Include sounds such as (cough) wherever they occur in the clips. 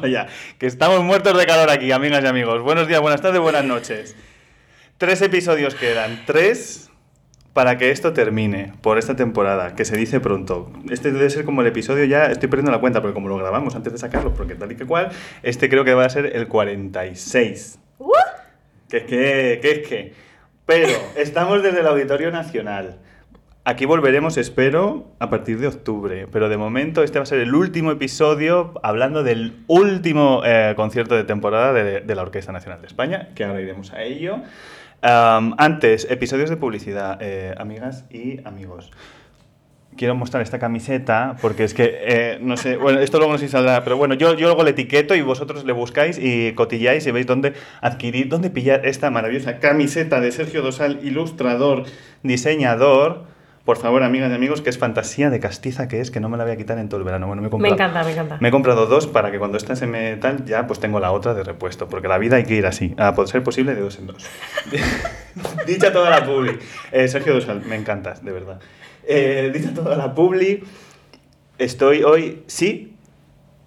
(laughs) Vamos allá, que estamos muertos de calor aquí, amigas y amigos. Buenos días, buenas tardes, buenas noches. Tres episodios quedan, tres para que esto termine por esta temporada, que se dice pronto. Este debe ser como el episodio ya, estoy perdiendo la cuenta, porque como lo grabamos antes de sacarlo, porque tal y que cual, este creo que va a ser el 46. Que es que, que es que. Pero estamos desde el Auditorio Nacional. Aquí volveremos, espero, a partir de octubre. Pero de momento este va a ser el último episodio hablando del último eh, concierto de temporada de, la Orquesta Nacional de España, que ahora iremos a ello. Antes, episodios de publicidad, eh, amigas y amigos. Quiero mostrar esta camiseta porque es que, eh, no sé, bueno, esto luego no sé si saldrá, pero bueno, yo, yo luego le etiqueto y vosotros le buscáis y cotilláis y veis dónde adquirir, dónde pillar esta maravillosa camiseta de Sergio Dosal, ilustrador, diseñador. Por favor, amigas y amigos, que es fantasía de castiza que es, que no me la voy a quitar en todo el verano. Bueno, me he Me comprado, encanta, me encanta. me he comprado dos para que cuando esta se me tal, ya pues tengo la otra de repuesto, porque la vida hay que ir así, a poder ser posible de dos en dos. (laughs) dicha toda la publi. Eh, Sergio Dosal, me encantas, de verdad. Eh, dicha toda la publi, estoy hoy, sí,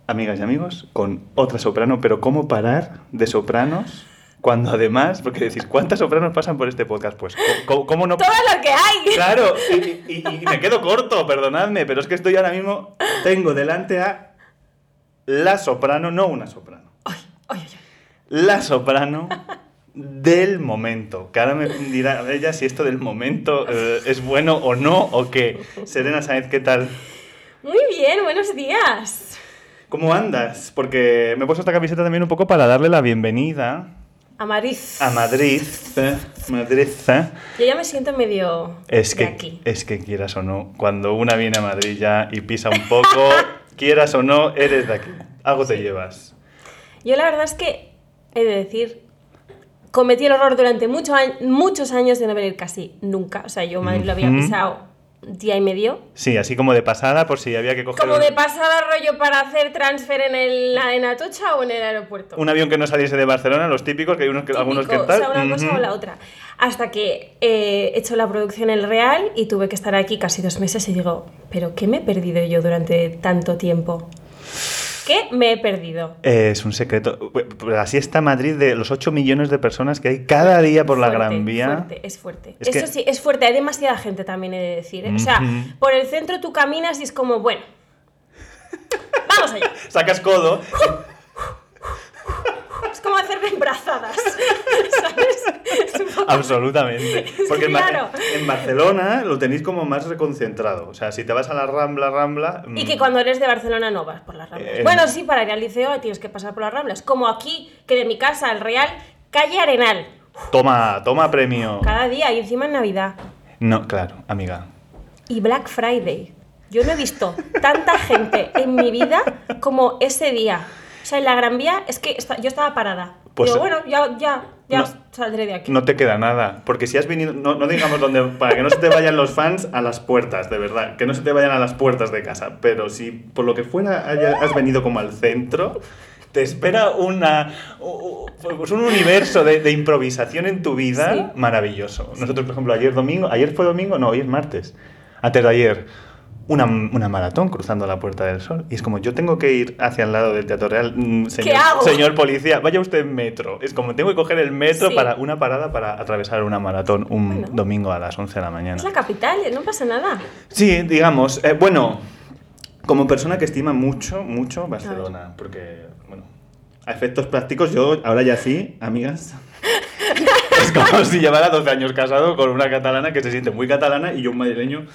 amigas y amigos, con otra soprano, pero ¿cómo parar de sopranos? Cuando además, porque decís, ¿cuántas sopranos pasan por este podcast? Pues, ¿cómo, cómo no Todo lo que hay. Claro, y, y- y me quedo corto, perdonadme, pero es que estoy ahora mismo, tengo delante a la soprano, no una soprano, Ay, ay, ay. la soprano del momento. Que ahora me dirá ella si esto del momento eh, es bueno o no, o qué. Serena Sáenz, ¿qué tal? Muy bien, buenos días. ¿Cómo andas? Porque me he puesto esta camiseta también un poco para darle la bienvenida Amariz. a Madrid. ¿eh? Madrid, ¿eh? Yo ya me siento medio Es de que, aquí. es que quieras o no, cuando una viene a Madrid ya y pisa un poco, (laughs) quieras o no, eres de aquí. Algo te llevas. Yo la verdad es que he de decir, cometí el horror durante mucho muchos años de no venir casi nunca. O sea, yo Madrid lo había pisado día y medio. Sí, así como de pasada, por si había que coger Como un, de pasada rollo para hacer transfer en, el, en Atocha o en el aeropuerto. un avión que no saliese de Barcelona, los típicos, que hay unos que, algunos que tal. O sea, una cosa o la otra. Hasta que eh, he hecho la producción en el Real y tuve que estar aquí casi dos meses y digo, ¿pero qué me he perdido yo durante tanto tiempo? ¿Qué me he perdido? Eh, Es un secreto. Pues Así está Madrid de los 8 millones de personas que hay cada día por la Gran Vía. Fuerte, es fuerte. Es Eso que- sí, es fuerte. Hay demasiada gente también, he de decir. ¿eh? O sea, por el centro tú caminas y es como, bueno, (laughs) vamos allá. Sacas codo. (laughs) Es como hacer embrazadas. ¿Sabes? (laughs) Absolutamente. (laughs) Porque en, Claro. en Barcelona lo tenéis como más reconcentrado. O sea, si te vas a la Rambla, Rambla. Y mm, que cuando eres de Barcelona no vas por las Ramblas. Eh, bueno, sí, para ir al liceo tienes que pasar por las Ramblas. Como aquí, que de mi casa al Real, calle Arenal. Toma, toma premio. Cada día y encima en Navidad. No, claro, amiga. Y Black Friday. Yo no he visto tanta gente en mi vida como ese día. O sea, en la Gran Vía es que esta- yo estaba parada. Pues, Digo, bueno, ya, ya, ya no- saldré de aquí. No te queda nada. Porque si has venido, no, no digamos dónde, para que no se te vayan los fans a las puertas, de verdad. Que no se te vayan a las puertas de casa. Pero si por lo que fuera haya- has venido como al centro, te espera una, pues un universo de, de improvisación en tu vida Sí. maravilloso. Nosotros, por ejemplo, ayer domingo, ayer fue domingo, no, hoy es martes. Antes de ayer. Una, una maratón cruzando la Puerta del Sol. Y es como, yo tengo que ir hacia el lado del Teatro Real. mm, Señor, hago? señor policía, vaya usted en metro. Es como, tengo que coger el metro Sí. para una parada para atravesar una maratón un Bueno. domingo a las 11 de la mañana. Es la capital, no pasa nada. Sí, digamos. eh, bueno, como persona que estima mucho, mucho Barcelona, porque, bueno, a efectos prácticos, yo ahora ya sí, amigas. (laughs) es como si llevara 12 años casado con una catalana que se siente muy catalana y yo un madrileño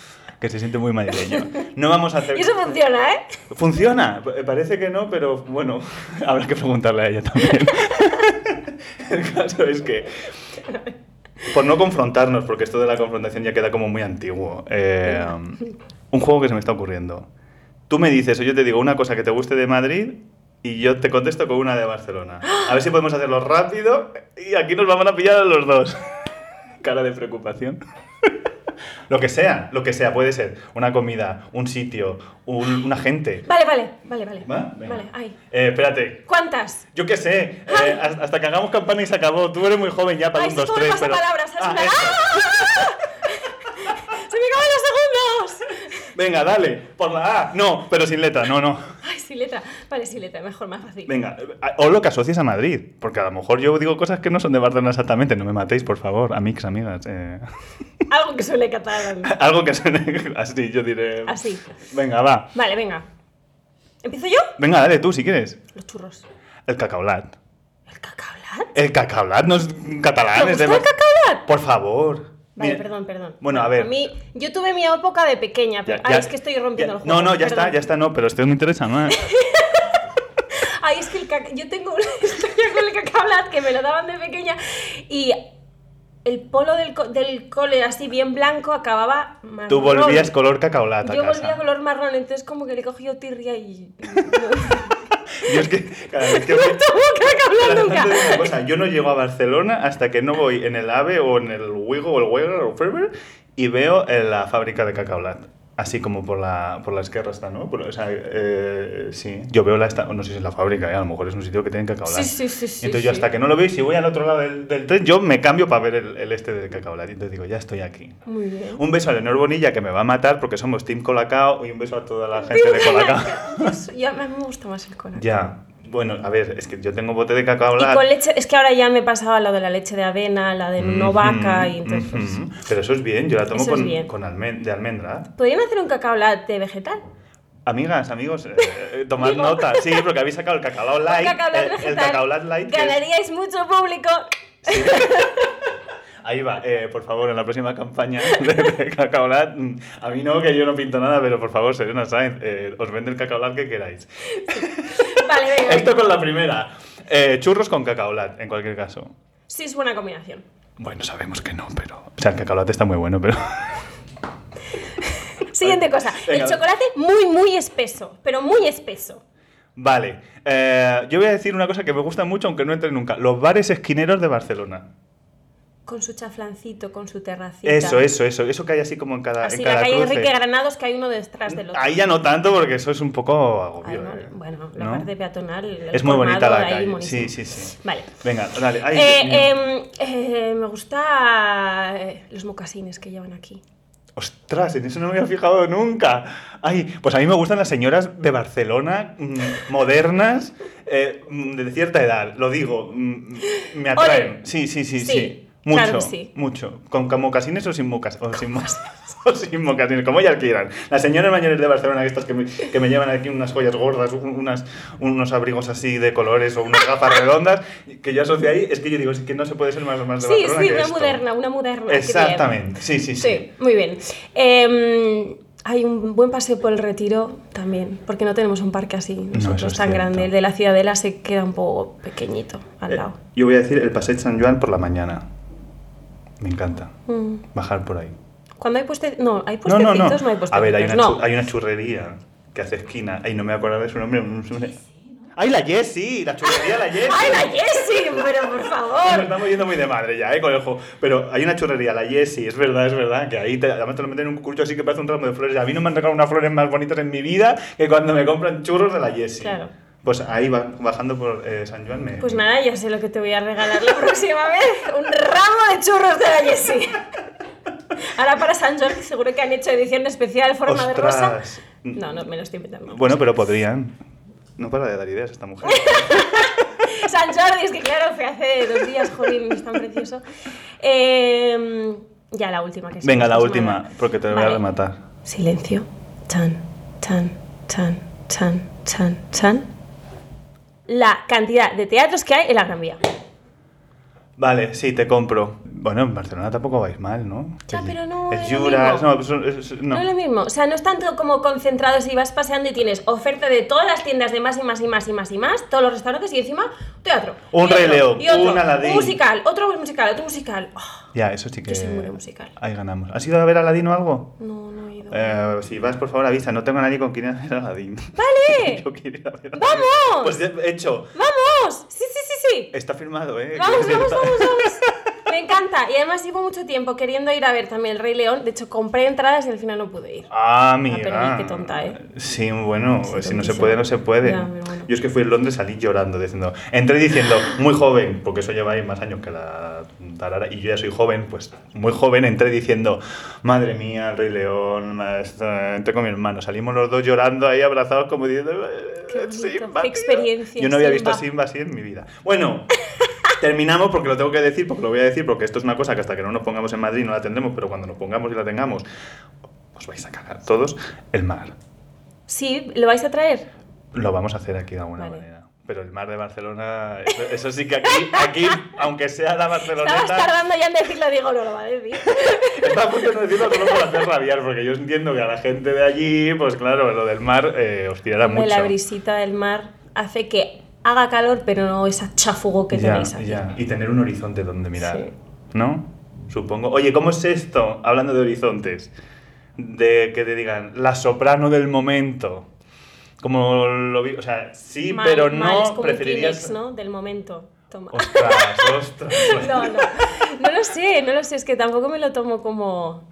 que se siente muy madrileño. No vamos a hacer... Y eso funciona, ¿eh? Funciona, Pa- parece que no, pero bueno, (laughs) habrá que preguntarle a ella también. (laughs) El caso es que, por no confrontarnos, porque esto de la confrontación ya queda como muy antiguo, eh, un juego que se me está ocurriendo. Tú me dices o yo te digo una cosa que te guste de Madrid y yo te contesto con una de Barcelona. A ver si podemos hacerlo rápido y aquí nos vamos a pillar a los dos. (laughs) Cara de preocupación. Lo que sea, lo que sea, puede ser una comida, un sitio, un, una gente. Vale, vale, vale, vale. Vale, ay. Eh, espérate, ¿Cuántas? yo qué sé, eh, hasta que hagamos campana y se acabó. Tú eres muy joven ya para Ay, un esto 2, como el 3, pero... ¿sabes? Ah, En plan, eso. ¡Se me acaban los segundos! Venga, dale, por la A. No, pero sin letra, no, no. Ay, sin letra. Vale, sin letra, mejor, más fácil. Venga, eh, o lo que asocies a Madrid, porque a lo mejor yo digo cosas que no son de Barcelona exactamente. No me matéis, por favor, amigos, amigas. eh. Algo que suele catalán. (laughs) Algo que suene (laughs) así, yo diré. Así. Venga, va. Vale, venga. ¿Empiezo yo? Venga, dale tú si quieres. Los churros. El cacaolat. ¿El cacaolat? El cacaolat no es catalán, ¿Te es de el cacaolat? Por favor. Vale, Mira- perdón, perdón. Bueno, a ver. mí, yo tuve mi época de pequeña, pero. Ya- Ay, ya- es que estoy rompiendo ya- el juego. No, no, ya perdón. está, ya está, no, pero esto me interesa más. (laughs) Ay, es que el caca... yo tengo una (laughs) historia con el cacaolat que me lo daban de pequeña y el polo del, co- del cole así bien blanco acababa marrón. Tú volvías color cacaolat a Yo casa. volvía color marrón, entonces como que le he cogido tirria y... Yo es que cada vez que (laughs) voy... De una cosa, yo no llego a Barcelona hasta que no voy en el AVE o en el Wigo o el Weger o Ferber y veo en la fábrica de cacaolat. Así como por la, por la esquerra está, ¿no? Por- o sea, eh, sí. Yo veo la... Esta, no sé si es la fábrica, ¿eh? a lo mejor es un sitio que tienen cacaolat. Sí, sí, sí, sí, Entonces yo sí. hasta que no lo veo, y si voy al otro lado del, del tren, yo me cambio para ver el, el este del cacaolat. Entonces digo, ya estoy aquí. Muy bien. Un beso a Leonor Bonilla que me va a matar porque somos Team Colacao y un beso a toda la gente de Colacao. (laughs) Ya me gusta más el cola. ya. Bueno, a ver, es que yo tengo bote de Y cacaolat. con leche, es que ahora ya me pasaba lo de la leche de avena, la de no vaca y entonces... pues, Ujú. Pero eso es bien, yo la tomo Eso con, con de almendra. ¿Podrían hacer un cacaolat de vegetal? Amigas, amigos, eh, (laughs) tomad nota. Sí, porque habéis sacado el cacao light. El, el vegetal. cacaolat light. que es- Ganaríais mucho público. (laughs) Ahí va, eh, por favor, en la próxima campaña (laughs) de, cacaolat. mm, A mí no, que yo no pinto nada, pero por favor, Serena Sainz, eh, os vende el cacaolat que queráis. Vale, venga. Esto con la primera. Eh, churros con cacaolat, en cualquier caso. Sí, es buena combinación. Bueno, sabemos que no, pero. O sea, el cacaolat está muy bueno, pero. (laughs) Siguiente cosa. Venga. El chocolate muy, muy espeso. Pero muy espeso. Vale. eh, yo voy a decir una cosa que me gusta mucho, aunque no entre nunca. Los bares esquineros de Barcelona. Con su chaflancito, con su terracita. Eso, eso, eso. Eso que hay así como en cada, Así en la cada calle cruce. Enrique Granados que hay uno detrás del otro. Ahí ya no tanto, porque eso es un poco agobio. Ay, no, eh, bueno, la ¿no? parte peatonal. Es muy bonita la calle. buenísimo. Sí, sí, sí. Vale. Venga, dale. Eh, em, eh, me gusta eh, los mocasines que llevan aquí. Ostras, en eso no me había fijado nunca. Ay, pues a mí me gustan las señoras de Barcelona, mm, modernas, eh, mm, de cierta edad. Lo digo, mm, me atraen. Ole. Sí, sí, sí, sí. Sí, Mucho, claro sí. mucho. ¿Con con mocasines o sin mocas? O sin, mo- (laughs) o sin mocasines, como ellas quieran. Las señoras mayores de Barcelona, estas que me, que me llevan aquí unas joyas gordas, un- unas, unos abrigos así de colores o unas gafas redondas, que yo asocio ahí, es que yo digo, es que no se puede ser más, más de Sí, Barcelona sí, que una esto. moderna, una moderna. Exactamente, sí, sí, sí. Sí, muy bien. Em, hay un buen paseo por el retiro también, porque no tenemos un parque así nosotros eso es tan cierto. grande. El de la Ciudadela se queda un poco pequeñito al Eh, lado. yo voy a decir el Passeig San Joan por la mañana. Me encanta. Mm. Bajar por ahí. Cuando hay puestecitos, no, hay puestecitos, no, no, no. hay puestecitos. a ver, hay una, no. chu- hay una churrería que hace esquina. Ay, no me acuerdo de su nombre. ¡Ay, la Jessie! La churrería La Jessie. ¡Ay, la Jessie! Pero por Nos favor. estamos yendo muy de madre ya, ¿eh, conejo? Pero hay una churrería, la Jessie, es verdad, es verdad, que ahí te, además te lo meten en un cucurucho así que parece un ramo de flores. A mí no me han regalado unas flores más bonitas en mi vida que cuando me compran churros de la Jessie. Claro. Pues ahí va- bajando por eh, San Joan me... Pues nada, ya sé lo que te voy a regalar la próxima vez. Un ramo de churros de la Jessie. Ahora para San Jordi seguro que han hecho edición especial forma de rosa. No, no, me lo estoy inventando. Bueno, pero podrían. No para de dar ideas esta mujer. (laughs) San Jordi, es que claro, fue hace dos días, jolín, es tan precioso. Eh, ya la última que Venga, la última, porque te voy a Vale. rematar. Silencio. Chan, chan, chan, chan, chan, chan. La cantidad de teatros que hay en la Gran Vía. Vale, sí, te compro. Bueno, en Barcelona tampoco vais mal, ¿no? Ya, pero no Es es lo mismo. no, pues es- es- no. No. es lo mismo, o sea, no es tanto como concentrados y vas paseando y tienes oferta de todas las tiendas de más y más y más y más y más, todos los restaurantes y encima teatro. Un Rey León, un Aladín. Un musical, otro musical, otro musical. Oh, Ya, eso sí que. Yo soy muy musical. Ahí ganamos. ¿Has ido a ver Aladino algo? no, no he ido. Eh, si vas, por favor, avisa. No tengo a nadie con quien ir a ver Aladdin. (laughs) ¡Vale! (laughs) Yo quiero ir a ver. ¡Vamos! Pues he hecho. ¡Vamos! Sí, sí, sí, sí. Está firmado, ¿eh? Vamos, vamos, vamos, vamos. (laughs) Me encanta. Y además llevo mucho tiempo queriendo ir a ver también El Rey León. De hecho, compré entradas y al final no pude ir. Ah, Ah, mira. pero qué tonta, ¿eh? Sí, bueno, Sí, pues si no se puede, no se puede. Ya, pero bueno. Yo es que fui en Londres, salí llorando, diciendo, entré diciendo, muy joven, porque eso lleva ahí más años que la tarara, y yo ya soy joven, pues muy joven, entré diciendo, madre mía, el Rey León, ma- esto", entré con mi hermano, salimos los dos llorando ahí abrazados como diciendo, "Eh, Qué bonito, Simba, qué tío". experiencia, Yo no había visto a. Simba así en mi vida. Bueno. (laughs) Terminamos porque lo tengo que decir, porque lo voy a decir, porque esto es una cosa que hasta que no nos pongamos en Madrid no la tendremos, pero cuando nos pongamos y la tengamos, os vais a cagar todos. El mar. Sí, ¿lo vais a traer? Lo vamos a hacer aquí de alguna Vale. manera. Pero el mar de Barcelona, eso, eso sí que aquí, aquí, aunque sea la Estabas Barceloneta, tardando ya en decirlo, digo, no lo va a decir. (laughs) está a punto de decirlo solo por hacer rabiar, porque yo entiendo que a la gente de allí, pues claro, lo del mar eh, os tirará mucho. La brisita del mar hace que haga calor, pero no esa chafugo que ya, tenéis aquí. ya. Y tener un horizonte donde mirar, Sí. ¿no? Supongo. Oye, ¿cómo es esto? Hablando de horizontes. De que te digan, la soprano del momento. Como lo vi, o sea, sí, Mal, pero mal, no es como un preferirías... Kleenex, ¿no? Del momento. Toma. Ostras, ostras. (laughs) No, no. No lo sé, no lo sé. Es que tampoco me lo tomo como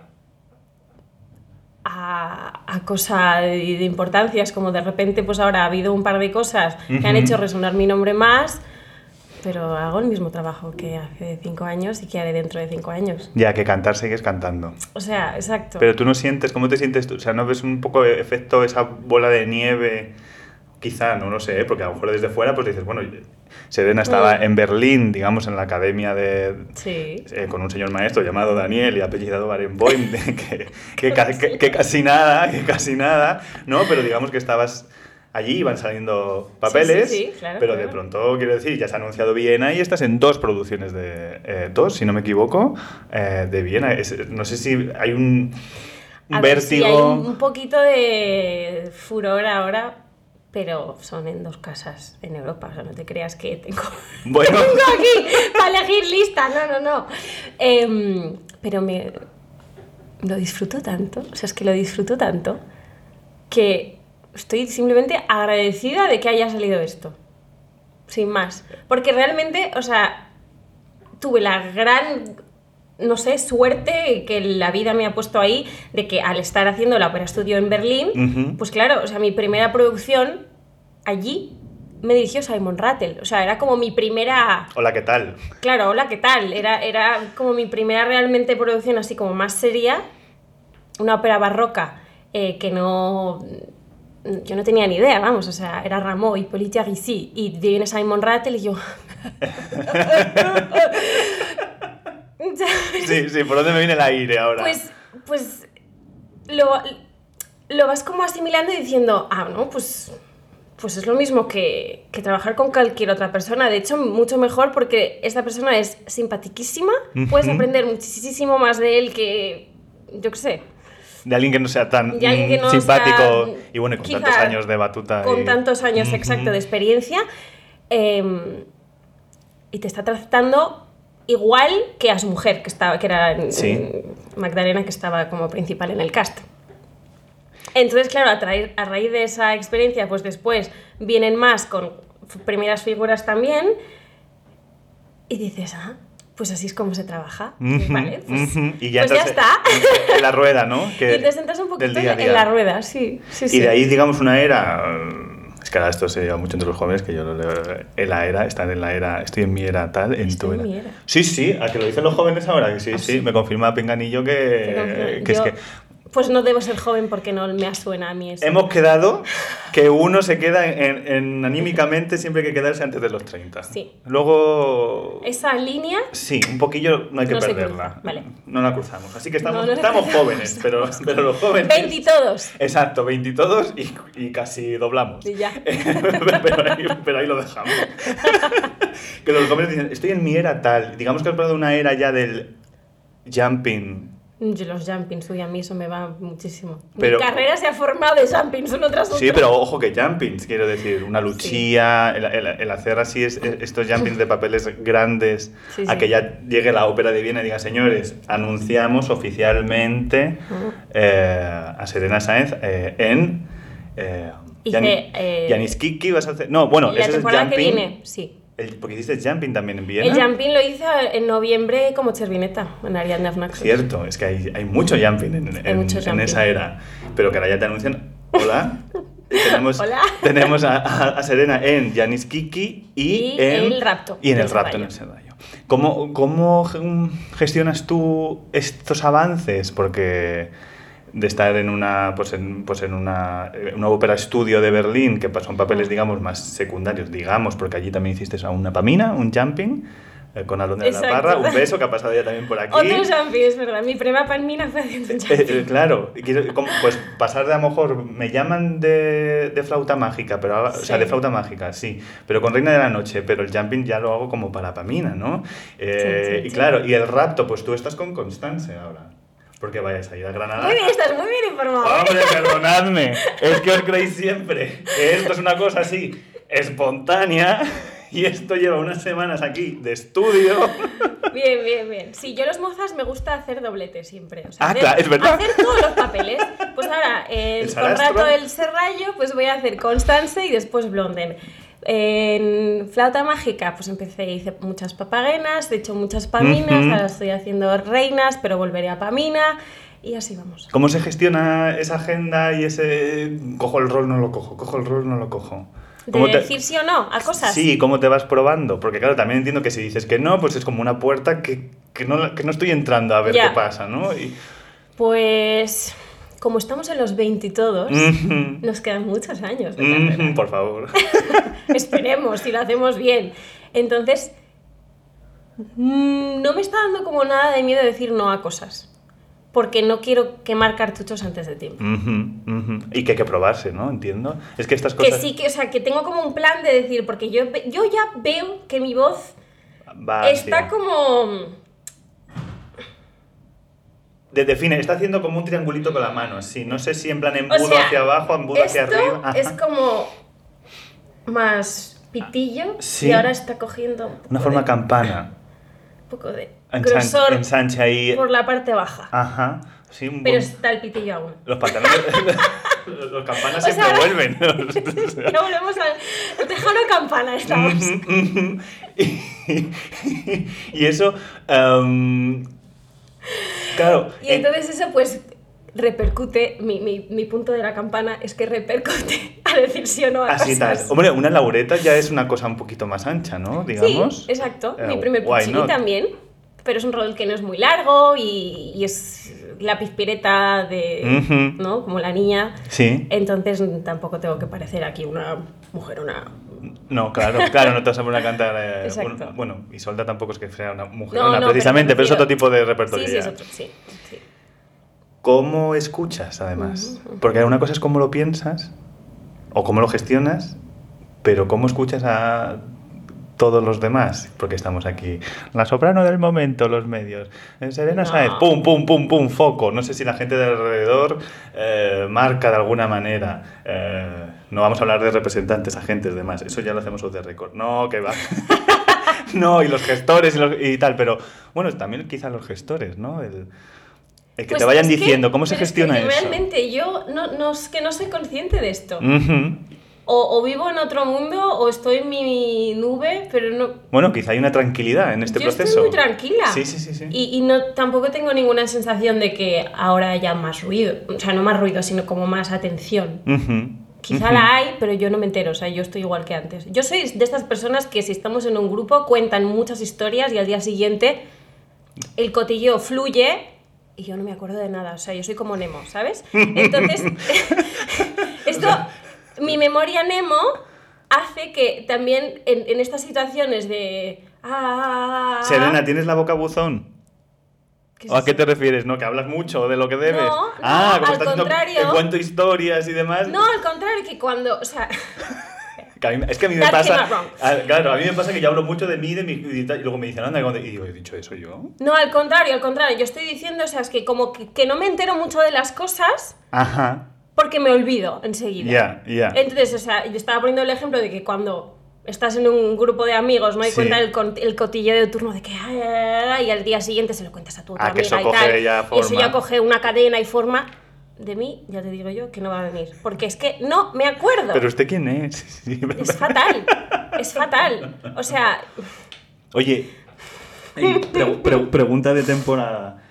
a, a cosa de, de importancia. Es como de repente, pues ahora ha habido un par de cosas que han hecho resonar mi nombre más, pero hago el mismo trabajo que hace cinco años y que haré dentro de cinco años. Ya, que cantar sigues cantando. O sea, exacto. Pero tú no sientes, ¿cómo te sientes tú? O sea, ¿no ves un poco de efecto esa bola de nieve? Quizá, no lo sé, ¿eh? porque a lo mejor desde fuera pues dices, bueno, Serena estaba Mm. en Berlín, digamos, en la academia de, Sí. eh, con un señor maestro llamado Daniel y apellidado Barenboim, (laughs) que, que, ca- que- que casi nada, que casi nada, ¿no? Pero digamos que estabas allí, iban saliendo papeles, sí, claro, pero de pronto, quiero decir, ya se ha anunciado Viena y estás en dos producciones de, eh, dos, si no me equivoco, eh, de Viena. Es- no sé si hay un, un A ver, sí, vértigo... hay un poquito de furor ahora, pero son en dos casas en Europa. O sea, no te creas que tengo, (laughs) Bueno, tengo aquí para elegir lista. No, no, no. Em, pero me lo disfruto tanto, o sea, es que lo disfruto tanto que estoy simplemente agradecida de que haya salido esto. Sin más. Porque realmente, o sea, tuve la gran, no sé, suerte que la vida me ha puesto ahí de que al estar haciendo la Ópera Estudio en Berlín, pues claro, o sea, mi primera producción allí me dirigió Simon Rattle. O sea, era como mi primera... hola, ¿qué tal? Claro, hola, ¿qué tal? Era, era como mi primera realmente producción así como más seria, una ópera barroca eh, que no... Yo no tenía ni idea, vamos, o sea, era Rameau, Hippolyte Arici, y viene Simon Rattle y yo... (laughs) (laughs) Sí, sí, ¿por dónde me viene el aire ahora? Pues, pues lo, lo vas como asimilando y diciendo, ah, no, pues, pues es lo mismo que, que trabajar con cualquier otra persona. De hecho, mucho mejor porque esta persona es simpatiquísima, puedes Ujú. aprender muchísimo más de él que, yo qué sé, de alguien que no sea tan mm, no simpático sea, y bueno, con tantos años de batuta. Con y- tantos años, Ujú. exacto, de experiencia. em, y te está tratando igual que a su mujer, que, estaba, que era mm, Sí. Magdalena, que estaba como principal en el cast. Entonces, claro, a, traer- a raíz de esa experiencia, pues después vienen más con primeras figuras también. Y dices, ah, pues así es como se trabaja. Vale, pues, y ya, pues ya está. en- la rueda, ¿no? (laughs) Que- y entonces entras un poquito día a en, día. en la rueda, sí. sí, Y sí. de ahí, digamos, una era. Es que ahora esto se lleva mucho entre los jóvenes, que yo lo leo en la era, están en la era, estoy en mi era tal, en tu en era. mi era. Sí, sí, a que lo dicen los jóvenes ahora, que sí, Ah, sí, sí. me confirma Pinganillo que, es que Pues no debo ser joven porque no me suena a mí eso. hemos quedado que uno se queda en, en anímicamente siempre hay que quedarse antes de los 30. Sí. Luego... Esa línea, Sí, un poquillo no hay que No perderla. vale. No la cruzamos. Así que estamos, No, no estamos cruzamos. jóvenes, pero, pero los jóvenes... 20 y todos. Exacto, 20 y todos y, casi doblamos. Y ya. (laughs) pero, ahí, pero ahí lo dejamos. (laughs) que los jóvenes dicen, estoy en mi era tal. Digamos que has de una era ya del jumping Yo los jumpings, uy, a mí eso me va muchísimo. Pero- Mi carrera se ha formado de jumpings uno tras otro. Sí, pero ojo que jumpings, quiero decir, una luchía, el, el- el hacer así es- estos jumpings de papeles grandes, Sí, a sí. que ya llegue la ópera de Viena y diga, señores, anunciamos oficialmente eh, a Serena Sáenz eh, en... Eh, Yani- eh, Yanis Kiki vas a hacer... No, bueno, eso es temporada jumping. que viene, sí. El- porque hiciste jumping también en Viena. El jumping lo hice en noviembre como Chervineta, en Ariadne Afnax. Cierto, es que hay, hay mucho jumping en, Hay en- mucho en jumping. esa era. Pero que ahora ya te anuncian. Hola. tenemos (laughs) Hola. tenemos a, a- a Serena en Janis Kiki y, Y en el rapto Y en el rapto en el Serrallo. ¿Cómo, cómo ge- gestionas tú estos avances? Porque de estar en una pues en, pues en una, eh, una ópera estudio de Berlín que son papeles digamos más secundarios digamos porque allí también hiciste a una pamina un jumping eh, con Alondra de la. Parra un beso que ha pasado ya también por aquí Otro jumping, es verdad. Mi prima Palmina fue haciendo un eh, jumping. claro, pues pasar de a lo mejor, me llaman de, de flauta mágica, pero ahora- o sea, Sí. de flauta mágica, sí, pero con Reina de la Noche, pero el jumping ya lo hago como para Pamina, ¿no? Eh, Sí, sí, y sí. claro, y el rapto, pues tú estás con Constance ahora, porque vayas a ir a Granada. Muy bien, estás muy bien informado. Hombre, (laughs) perdonadme, es que os creéis siempre que esto es una cosa así espontánea y esto lleva unas semanas aquí de estudio. Bien, bien, bien. Sí, yo los mozas me gusta hacer doblete siempre. O sea, Ah, hacer, claro, es verdad. Hacer todos los papeles. Pues ahora, (laughs) El el. Conrato del Serrallo, pues voy a hacer Constance y después Blonden. En flauta mágica, pues empecé, hice muchas papagenas, he hecho muchas paminas, ahora estoy haciendo reinas, pero volveré a pamina y así vamos. ¿Cómo se gestiona esa agenda y ese cojo el rol, no lo cojo, cojo el rol, no lo cojo? De ¿Cómo te- decir sí o no a cosas. Sí, ¿cómo te vas probando? Porque claro, también entiendo que si dices que no, pues es como una puerta que, que, no, que no estoy entrando a ver qué pasa, ¿no? Y- Pues como estamos en los 20 y todos, nos quedan muchos años de por favor. (laughs) Esperemos si lo hacemos bien. Entonces, mm, no me está dando como nada de miedo decir no a cosas. Porque no quiero quemar cartuchos antes de tiempo. Y que hay que probarse, ¿no? Entiendo. Es que estas Que cosas... sí, que, o sea, que tengo como un plan de decir, porque yo, yo ya veo que mi voz Va está como... De- define, está haciendo como un triangulito con la mano, sí. No sé si en plan O embudo sea, hacia abajo, embudo hacia arriba. Ajá. (laughs) es como más pitillo Sí. y ahora está cogiendo un Una forma de, campana. un poco de grosor ensancha ahí. por la parte baja. Ajá. Sí, un Pero buen- está el pitillo aún. Los pantalones. (laughs) (laughs) los, campanas O siempre sea, vuelven. Ya volvemos al tejano campana estamos. y, y eso. em, claro. Y en- entonces eso pues repercute, mi, mi, mi punto de la campana es que repercute a decir sí o no a así tal. Hombre, una laureta ya es una cosa un poquito más ancha, ¿no? Digamos. Sí, exacto. Eh, mi primer not? también. Pero es un rol que no es muy largo y, y es lápiz pireta de. ¿no? Como la niña. Sí. Entonces tampoco tengo que parecer aquí una mujer, una... No, claro, claro, no te vas a poner a cantar. eh, un- bueno, Isolda tampoco es que sea una mujer, No, no, pero precisamente, me pero, es otro tipo de repertorio. Sí, sí, es otro, sí. sí. ¿Cómo escuchas, además? Porque una cosa es cómo lo piensas o cómo lo gestionas, pero cómo escuchas a todos los demás, porque estamos aquí. La soprano del momento, los medios. Eh, Serena No. Sáenz, pum, pum, pum, pum, foco. No sé si la gente de alrededor eh, marca de alguna manera. Eh, no vamos a hablar de representantes, agentes, demás. Eso ya lo hacemos off the record. No, que va. (laughs) no, y los gestores y, los- y tal, pero bueno, también quizás los gestores, ¿no? El, el que Pues te vayan es que- diciendo cómo se pero es que gestiona eso. Realmente yo no, no, es que no soy consciente de esto. Ujú. O, o vivo en otro mundo o estoy en mi nube, pero no... Bueno, quizá hay una tranquilidad en este yo proceso. estoy muy tranquila. Sí, sí, sí. sí. Y, y no, tampoco tengo ninguna sensación de que ahora haya más ruido. O sea, no más ruido, sino como más atención. Ujú. Quizá Ujú. la hay, pero yo no me entero. O sea, yo estoy igual que antes. Yo soy de estas personas que si estamos en un grupo cuentan muchas historias y al día siguiente el cotilleo fluye y yo no me acuerdo de nada. O sea, yo soy como Nemo, ¿sabes? (laughs) Entonces, mi memoria Nemo hace que también en, en estas situaciones de... ah, Serena, ¿tienes la boca buzón? ¿qué es ¿O a qué te refieres? ¿No? ¿Que hablas mucho de lo que debes? No, ah, no, como al estás contrario. que cuento historias y demás. No, al contrario, que cuando. O sea. (laughs) Que a mí- es que a mí me That pasa. a- claro, a mí me pasa que yo hablo mucho de mí de mi, y, y luego me dicen, anda, y digo, ¿he dicho eso yo? No, al contrario, al contrario. Yo estoy diciendo, o sea, es que como que, que no me entero mucho de las cosas Ajá. Porque me olvido enseguida. Ya, ya. Entonces, o sea, yo estaba poniendo el ejemplo de que cuando estás en un grupo de amigos, no hay Sí. cuenta el, el cotilleo de turno de que y al día siguiente se lo cuentas a tu otra Ah, que amiga eso y coge tal. ya Y eso forma. ya coge una cadena y forma. De mí, ya te digo yo, que no va a venir. Porque es que no me acuerdo. ¿Pero usted quién es? (laughs) Sí, Es fatal. (laughs) Es fatal. O sea, Oye, y pre- pre- pregunta de temporada.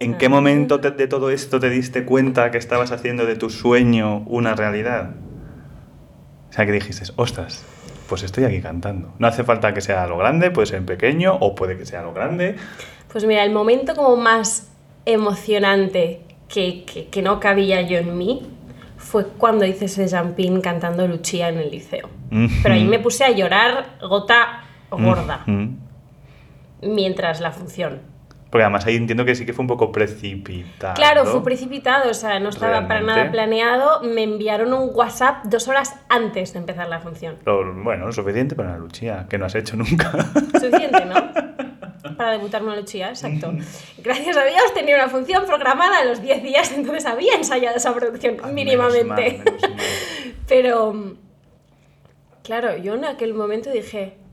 ¿En qué momento te- de todo esto te diste cuenta que estabas haciendo de tu sueño una realidad? O sea, que dijiste, ostras, pues estoy aquí cantando. No hace falta que sea lo grande, puede ser en pequeño o puede que sea lo grande. Pues mira, el momento como más emocionante que, que- que no cabía yo en mí fue cuando hice ese jumping cantando Luchía en el liceo. Pero ahí me puse a llorar gota gorda mientras la función. Porque además ahí entiendo que sí que fue un poco precipitado. Claro, fue precipitado, o sea, no estaba para nada planeado. Me enviaron un WhatsApp dos horas antes de empezar la función. Lo- bueno, lo suficiente para la luchía, que no has hecho nunca. (laughs) Suficiente, ¿no? Para debutar una Luchía, exacto. (laughs) Gracias a Dios tenía una función programada a los 10 días, entonces había ensayado esa producción Menos mínimamente. mal, menos mal. (laughs) Pero, claro, yo en aquel momento dije, ¡ah!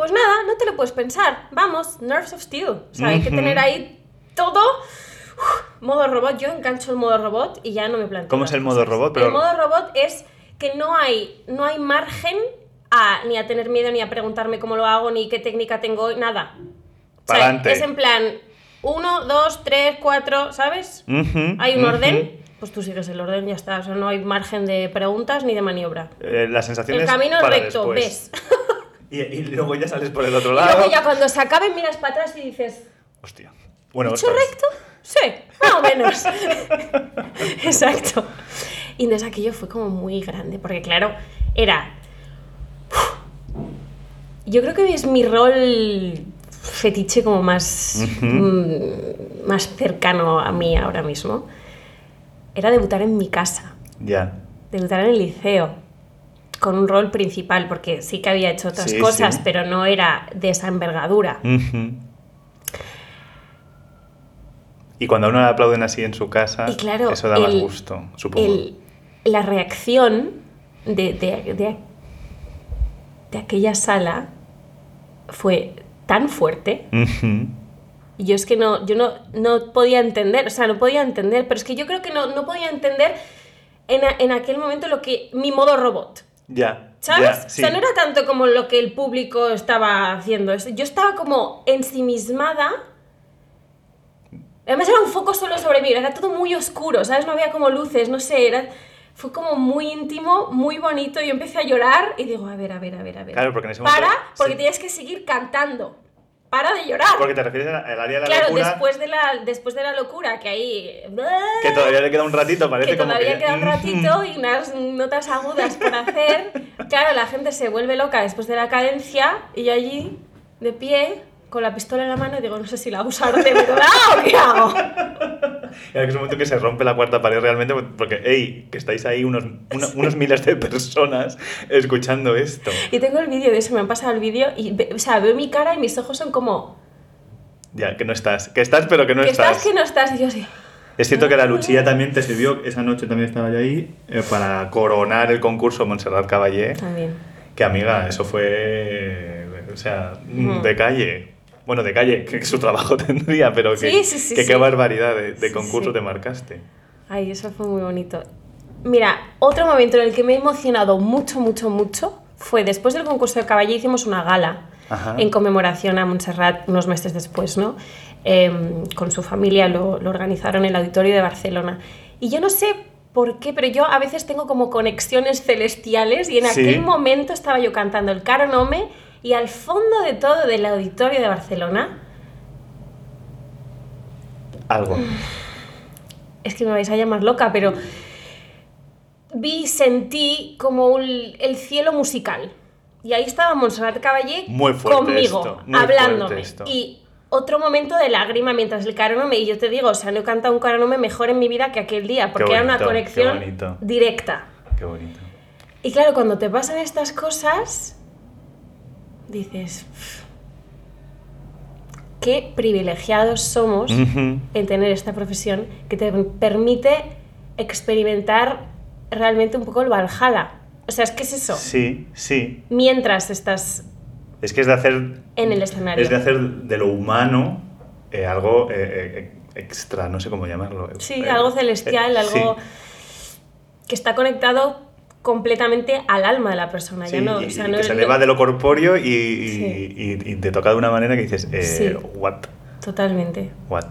Pues nada, no te lo puedes pensar. Vamos, Nerves of Steel. O sea, hay que tener ahí todo. Uf, modo robot, yo engancho el modo robot y ya no me planteo. ¿Cómo es el modo robot? Pero- El modo robot es que no hay, no hay margen a ni a tener miedo, ni a preguntarme cómo lo hago, ni qué técnica tengo, nada. O sea, es en plan, uno, dos, tres, cuatro, ¿sabes? Hay un orden, pues tú sigues el orden, ya está. O sea, no hay margen de preguntas ni de maniobra. Eh, la sensación El es camino es para recto, después. ves. (laughs) Y, y luego ya sales por el otro Y lado. luego ya cuando se acabe miras para atrás y dices, Hostia. Bueno, ¿hecho recto? Sí, más o menos. (laughs) Exacto. Y entonces aquello fue como muy grande, porque claro, era... Yo creo que es mi rol fetiche como más, Ujú. mm, más cercano a mí ahora mismo. Era debutar en mi casa. Ya. debutar en el liceo con un rol principal, porque sí que había hecho otras Sí, cosas, sí. pero no era de esa envergadura. Y cuando a uno le aplauden así en su casa, claro, eso da más gusto, supongo. El- la reacción de, de- de- de aquella sala fue tan fuerte. Y yo es que no, yo no, no podía entender, o sea, no podía entender, pero es que yo creo que no, no podía entender en, a- en aquel momento lo que mi modo robot. Ya. ¿Sabes? ya, sí. O sea, no era tanto como lo que el público estaba haciendo. Yo estaba como ensimismada. Además era un foco solo sobre mí, era todo muy oscuro, ¿sabes? No había como luces, no sé, era... Fue como muy íntimo, muy bonito. Yo empecé a llorar y digo, a ver, a ver, a ver, a ver. Claro, porque en ese momento- Para, porque sí. tienes que seguir cantando. Para de llorar. Porque te refieres al área de la claro, locura, después de, la, después de la locura, que ahí... que todavía le queda un ratito, parece que como todavía que... queda un ratito y unas notas agudas por hacer. Claro, la gente se vuelve loca después de la cadencia y yo allí, de pie, con la pistola en la mano y digo, no sé si la usar de verdad o qué hago. (laughs) Y es un momento que se rompe la cuarta pared realmente, porque, hey, que estáis ahí unos, una- unos miles de personas escuchando esto. Y tengo el vídeo de eso, me han pasado el vídeo y, o sea, veo mi cara y mis ojos son como, Ya, que no estás. Que estás, pero que no que estás. estás, que no estás. Y yo así, Es cierto que la Luchilla también te sirvió, esa noche también estaba yo ahí, eh, para coronar el concurso Montserrat Caballé. también. Que amiga, eso fue. O sea, Ujú. de calle. Bueno, de calle, que su trabajo (laughs) tendría, pero que, Sí, sí, sí, que qué barbaridad de, de concurso te marcaste. Ay, eso fue muy bonito. Mira, otro momento en el que me he emocionado mucho, mucho, mucho fue después del concurso de caballé hicimos una gala Ajá. en conmemoración a Montserrat unos meses después, ¿no? Em, con su familia lo, lo organizaron en el auditorio de Barcelona. Y yo no sé por qué, pero yo a veces tengo como conexiones celestiales y en aquel momento estaba yo cantando el Caro Nome y al fondo de todo del auditorio de Barcelona Algo. (sighs) es que me vais a llamar loca, pero vi, sentí como un- el cielo musical. Y ahí estaba Montserrat Caballé Muy fuerte conmigo, esto, muy hablándome. esto. Y otro momento de lágrima mientras el caronome, y yo te digo, o sea, no he cantado un caronome mejor en mi vida que aquel día, porque era una qué conexión directa. Qué bonito. Y claro, cuando te pasan estas cosas, dices, "Pff, qué privilegiados somos en tener esta profesión que te permite experimentar realmente un poco el Valhalla. O sea, es que es eso. Sí, sí. Mientras estás Es que es de hacer. en el escenario. Es de hacer de lo humano eh, algo eh, eh, extra, no sé cómo llamarlo. Sí, Eh, algo celestial, algo sí. que está conectado completamente al alma de la persona. Sí, ya no, y, o sea, y no que se eleva de lo corpóreo y, y- Sí. y- te toca de una manera que dices, eh, Sí. what, Totalmente. what.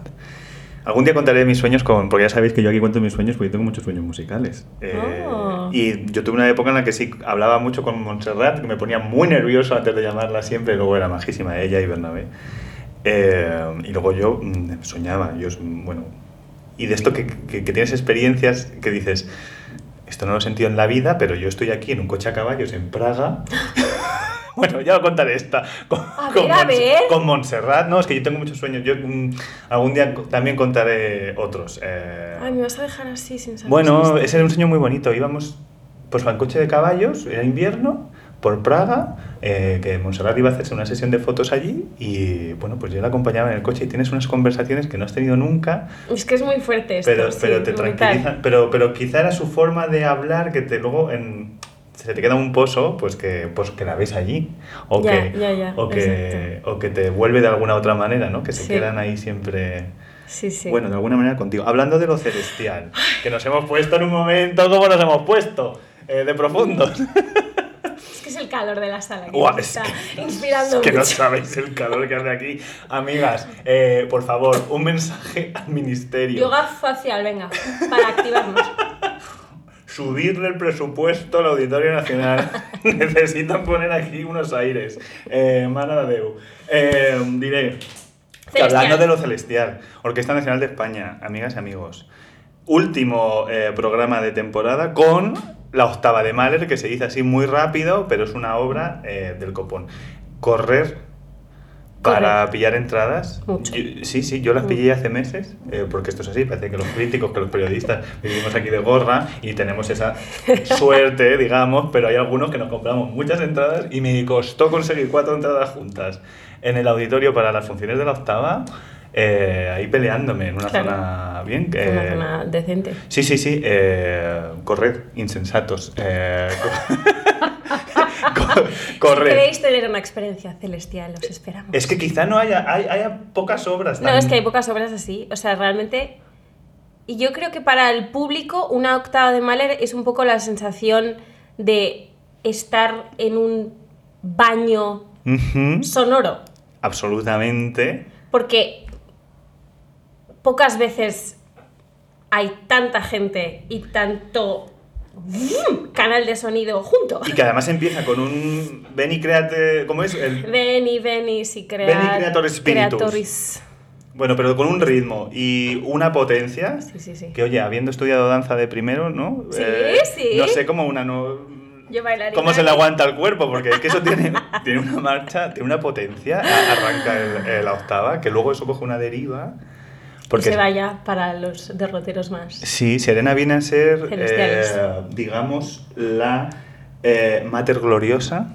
Algún día contaré mis sueños con, porque ya sabéis que yo aquí cuento mis sueños porque yo tengo muchos sueños musicales. Eh, Oh. Y yo tuve una época en la que sí hablaba mucho con Montserrat, que me ponía muy nervioso antes de llamarla siempre, y luego era majísima ella y Bernabé. Eh, y luego yo mm, soñaba, yo, bueno, y de esto que, que- que tienes experiencias que dices, esto no lo he sentido en la vida, pero yo estoy aquí en un coche a caballos en Praga. (laughs) bueno, ya lo contaré esta. Con, A con ver, a ver. con Montserrat, no, es que yo tengo muchos sueños. Yo mm, algún día también contaré otros. eh, Ay, me vas a dejar así sin saber. bueno, ese era un sueño muy bonito. Íbamos pues en coche de caballos, era invierno, por Praga, eh, que Montserrat iba a hacerse una sesión de fotos allí y bueno, pues yo la acompañaba en el coche y tienes unas conversaciones que no has tenido nunca, Es que es muy fuerte esto. pero, sí, pero te brutal. tranquilizan. Pero, pero quizá era su forma de hablar que te luego en, se te queda un pozo, pues que, pues que la ves allí. O, Ya, que, ya, ya, o, que, o que te vuelve de alguna otra manera, ¿no? Que se Sí. quedan ahí siempre. Sí, sí. Bueno, de alguna manera contigo. Hablando de lo celestial, que nos hemos puesto en un momento, ¿cómo nos hemos puesto? Eh, de profundos. (laughs) Es que es el calor de la sala que es que- inspirando Es que no sabéis el calor que hace aquí. Amigas, eh, por favor, un mensaje al ministerio. Yoga facial, venga, para activarnos. (laughs) subirle el presupuesto al Auditorio Nacional. (laughs) Necesitan poner aquí unos aires. Eh, Mare de Déu. Eh, diré que hablando de lo celestial, Orquesta Nacional de España, amigas y amigos, último eh, programa de temporada con la octava de Mahler, que se dice así muy rápido, pero es una obra eh, del copón. Correr para Correr. pillar entradas. Mucho. Yo- sí, sí, yo las pillé hace meses, eh, porque esto es así, parece que los críticos, que los periodistas vivimos aquí de gorra y tenemos esa (laughs) suerte, digamos, pero hay algunos que nos compramos muchas entradas y me costó conseguir cuatro entradas juntas en el auditorio para las funciones de la octava, eh, ahí peleándome en una Claro. zona bien. Una eh, zona decente. Sí, sí, sí. Eh, corred, insensatos. Eh, (laughs) co- co- Si corred. queréis tener una experiencia celestial, os esperamos. Es que quizá no haya, hay- haya pocas obras. No, tan- es que hay pocas obras así. O sea, realmente. Y yo creo que para el público, una octava de Mahler es un poco la sensación de estar en un baño sonoro. Absolutamente. Porque pocas veces hay tanta gente y tanto canal de sonido junto. Y que además empieza con un ven y créate. ¿Cómo es? El- Veni, veni, si crea... Veni creator spiritus. bueno, pero con un ritmo y una potencia. Sí, sí, sí. Que oye, habiendo estudiado danza de primero, ¿no? Eh, Sí, sí. No sé cómo una no. Yo bailarina. ¿Cómo se le aguanta el cuerpo? Porque es que eso tiene, tiene una marcha, tiene una potencia, arranca el- la octava, que luego eso coge una deriva. Porque Porque se vaya para los derroteros más. Sí, Serena viene a ser, eh, digamos, la eh, Mater Gloriosa,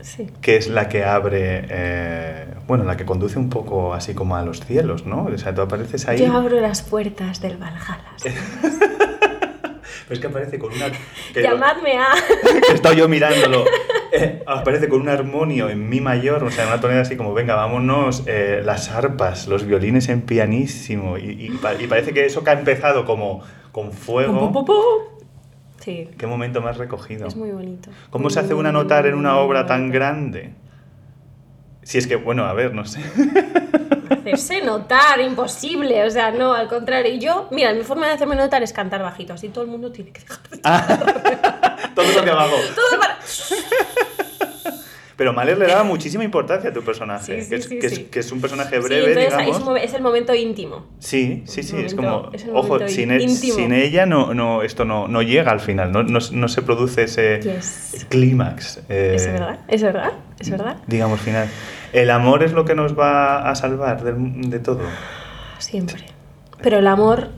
Sí. que es la que abre, eh, bueno, la que conduce un poco así como a los cielos, ¿no? O sea, tú apareces ahí... Yo abro las puertas del Valhalla. (laughs) Pero es que aparece con una... que- Llamadme a... (laughs) que he estado yo mirándolo. (laughs) Eh, (laughs) aparece con un armonio en mi mayor, o sea, una tonalidad así como, venga, vámonos, eh, las arpas, los violines en pianísimo. Y, y y parece que eso que ha empezado como con fuego. Pu, pu, pu. Sí, Qué momento más recogido. es muy bonito. ¿Cómo se hace una notar en una obra tan grande? Si es que, bueno, a ver, no sé. (laughs) Hacerse notar, imposible. O sea, no, al contrario. Y yo, mira, mi forma de hacerme notar es cantar bajito. Así todo el mundo tiene que dejar de (laughs) Todo lo que hago. (laughs) Todo para... Pero Mahler le daba muchísima importancia a tu personaje. Sí, sí, que, es, sí, que, es, que es un personaje breve, digamos. es, un es el momento íntimo. Sí, sí, sí, es momento- como, es el ojo, sin, e- sin ella no, no, esto no, no llega al final, no, no, no se produce ese Yes. clímax. eh, Es verdad, es verdad, es verdad. Digamos, final. ¿El amor es lo que nos va a salvar del- de, todo? Siempre. Pero el amor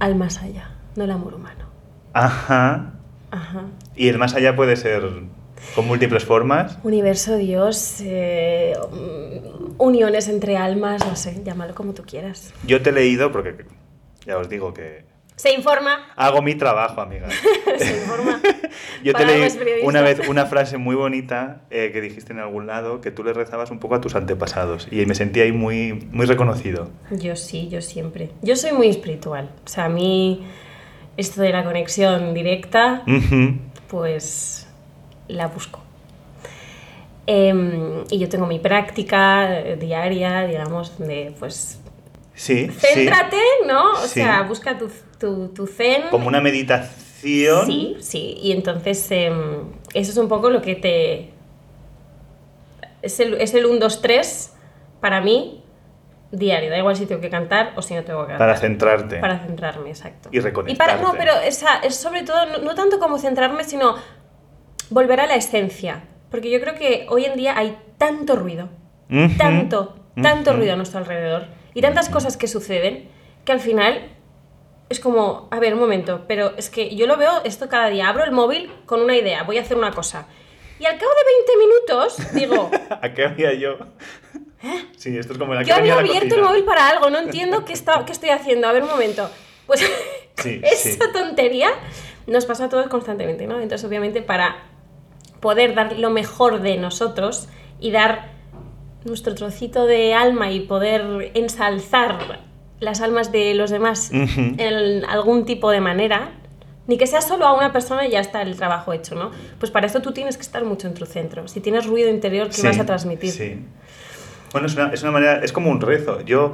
al más allá, no el amor humano. Ajá. Ajá. Y el más allá puede ser con múltiples formas. Universo, Dios, eh, mm, uniones entre almas, no sé, llámalo como tú quieras. Yo te he leído porque ya os digo que Se informa, hago mi trabajo, amiga. (laughs) se informa. (laughs) Yo te leí una vez una frase muy bonita eh, que dijiste en algún lado que tú le rezabas un poco a tus antepasados y me sentí ahí muy, muy reconocido. Yo sí, yo siempre. Yo soy muy espiritual. O sea, a mí esto de la conexión directa, pues la busco. Em, y yo tengo mi práctica eh, diaria, digamos, de pues Sí, céntrate, ¿no? O Sí. sea, busca tu, tu, tu zen. Como una meditación. Sí, sí. Y entonces em, eso es un poco lo que te... Es el, es el 1, 2, 3 para mí diario. Da igual si tengo que cantar o si no tengo que cantar. Para centrarte. Para centrarme, exacto. Y Y para, reconectarte. no, pero esa, es sobre todo, no, no tanto como centrarme, sino volver a la esencia. Porque yo creo que hoy en día hay tanto ruido, tanto, tanto ruido a nuestro alrededor y tantas cosas que suceden que al final es como, a ver, un momento, pero es que yo lo veo esto cada día. Abro el móvil con una idea, voy a hacer una cosa. Y al cabo de 20 minutos digo, (laughs) ¿A qué había yo? Sí, esto es como la yo había abierto el móvil para algo, no entiendo qué, está, qué estoy haciendo. A ver, un momento. Pues (laughs) Sí, (laughs) esa sí. tontería nos pasa a todos constantemente, ¿no? Entonces, obviamente, para poder dar lo mejor de nosotros y dar nuestro trocito de alma y poder ensalzar las almas de los demás Ujú. en algún tipo de manera, ni que sea solo a una persona y ya está el trabajo hecho, ¿no? Pues para esto tú tienes que estar mucho en tu centro. Si tienes ruido interior, ¿qué Sí, vas a transmitir? Sí. Bueno, es una, es una manera, es como un rezo. Yo,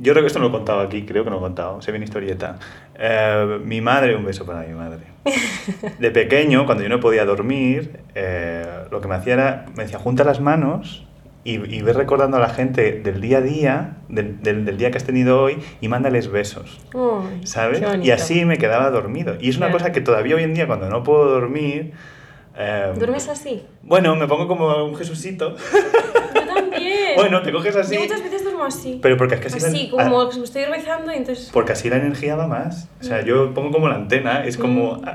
yo creo que esto no lo he contado aquí, creo que no lo he contado, se ve en historieta. Eh, mi madre, un beso para mi madre. (laughs) De pequeño, cuando yo no podía dormir, eh, lo que me hacía era, me decía, junta las manos y, y ve recordando a la gente del día a día, del, del- del día que has tenido hoy, y mándales besos. Ay, ¿Sabes? Y así me quedaba dormido. Y es una Claro. cosa que todavía hoy en día, cuando no puedo dormir... eh, ¿Duermes así? Bueno, me pongo como un Jesucito. Yo también. Bueno, te coges así. Yo muchas veces duermo así. Pero porque es que así, Así, la- como ah, estoy rezando y entonces... porque así la energía va más. O sea, yo pongo como la antena, es como... (laughs)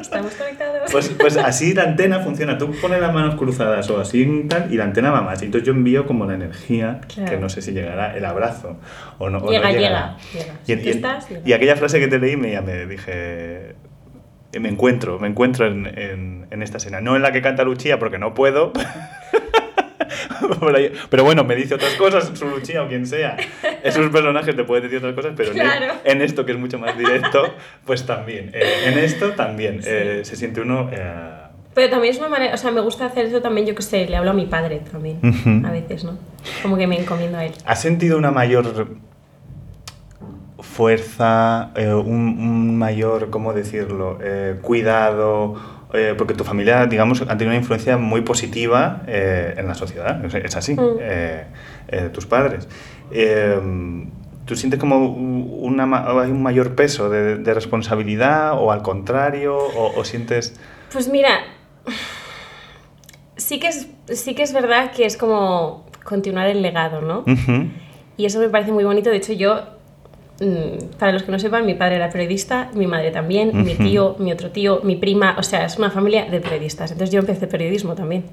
Estamos conectados. Pues, pues (laughs) así la antena funciona. Tú pones las manos cruzadas o así y tal, y la antena va más. Y entonces yo envío como la energía, Claro. que no sé si llegará, el abrazo o no. o no Llega, llega, llega. Y, Si y- estás, llega. y aquella frase que te leí me, ya me dije... Me encuentro, me encuentro en, en- en esta escena. No en la que canta Luchía porque no puedo. Pero bueno, me dice otras cosas, su Luchía o quien sea. Esos personajes te pueden decir otras cosas, pero en- Claro. en, esto que es mucho más directo, pues también. Eh, en esto también Sí. eh, se siente uno... eh, Pero también es una manera, o sea, me gusta hacer eso también, yo que sé, le hablo a mi padre también, Ujú. a veces, ¿no? Como que me encomiendo a él. ¿Has sentido una mayor fuerza, eh, un, un mayor, ¿cómo decirlo?, eh, cuidado, eh, porque tu familia, digamos, ha tenido una influencia muy positiva eh, en la sociedad, es, así, Mm. eh, tus padres. ¿Tú sientes como una, ma- hay un mayor peso de, de responsabilidad o al contrario, o, o sientes... Pues mira, sí que, es, sí que es verdad que es como continuar el legado, ¿no? Y eso me parece muy bonito. De hecho, yo, para los que no sepan, mi padre era periodista, mi madre también, mi tío, mi otro tío, mi prima, o sea, es una familia de periodistas. Entonces yo empecé periodismo también.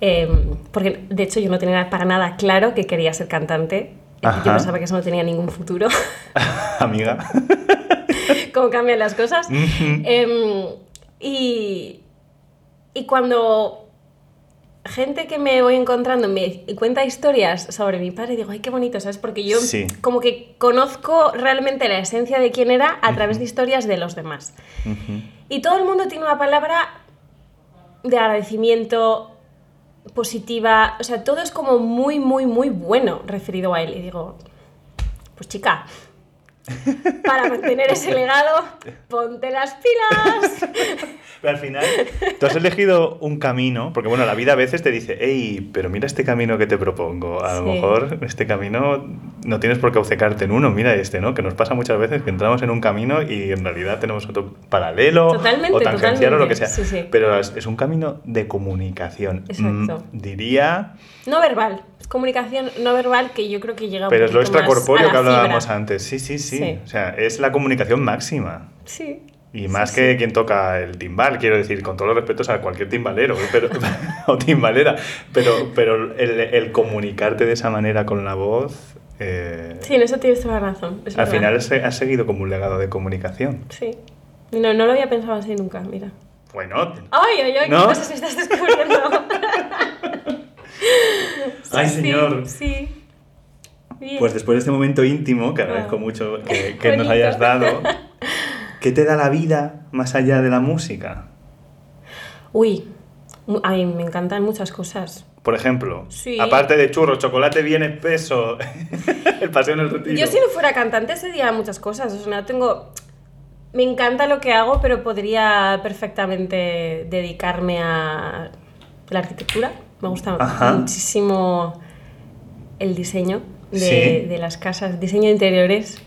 Em, porque de hecho yo no tenía para nada claro que quería ser cantante. Ajá. Yo pensaba que eso no tenía ningún futuro. (laughs) Amiga. (laughs) cómo cambian las cosas. Em, y, y cuando gente que me voy encontrando me cuenta historias sobre mi padre, digo, ay, qué bonito, ¿sabes? Porque yo Sí. como que conozco realmente la esencia de quién era a través de historias de los demás. Ujú. Y todo el mundo tiene una palabra de agradecimiento positiva, o sea, todo es como muy, muy, muy bueno referido a él. Y digo, pues chica, para mantener ese legado, ponte las pilas. Pero al final, tú has elegido un camino, porque bueno, la vida a veces te dice, hey, pero mira este camino que te propongo. A lo Sí. mejor este camino no tienes por qué obcecarte en uno, mira este, ¿no? Que nos pasa muchas veces que entramos en un camino y en realidad tenemos otro paralelo Totalmente, o tangencial o lo que sea. sí, sí. Pero es, es un camino de comunicación. Exacto. Mm, diría, No verbal, comunicación no verbal que yo creo que llega un pero es lo extracorpóreo que hablábamos fibra. antes. Sí, sí, sí, Sí. O sea, es la comunicación máxima. Sí, Y más que quien toca el timbal, quiero decir, con todos los respetos a cualquier timbalero ¿eh? pero, (laughs) o timbalera, pero, pero el, el comunicarte de esa manera con la voz, eh, Sí, en eso tienes toda la razón. al verdad. final has seguido como un legado de comunicación. Sí. No, no lo había pensado así nunca, mira. Bueno, ¡Ay, ay, ay! ¿No? ¿Qué cosas estás descubriendo? (laughs) (laughs) Ay, Sí, señor. Sí. Bien. pues después de este momento íntimo, que agradezco Ah. mucho que, (laughs) que nos hayas dado, (laughs) ¿qué te da la vida más allá de la música? Uy, a mí me encantan muchas cosas. Por ejemplo, Sí. aparte de churros, chocolate bien espeso, el paseo en el retiro. Yo si no fuera cantante sería muchas cosas. O sea, no tengo... Me encanta lo que hago, pero podría perfectamente dedicarme a la arquitectura. Me gusta Ajá. muchísimo el diseño de, Sí. de las casas, diseño de interiores.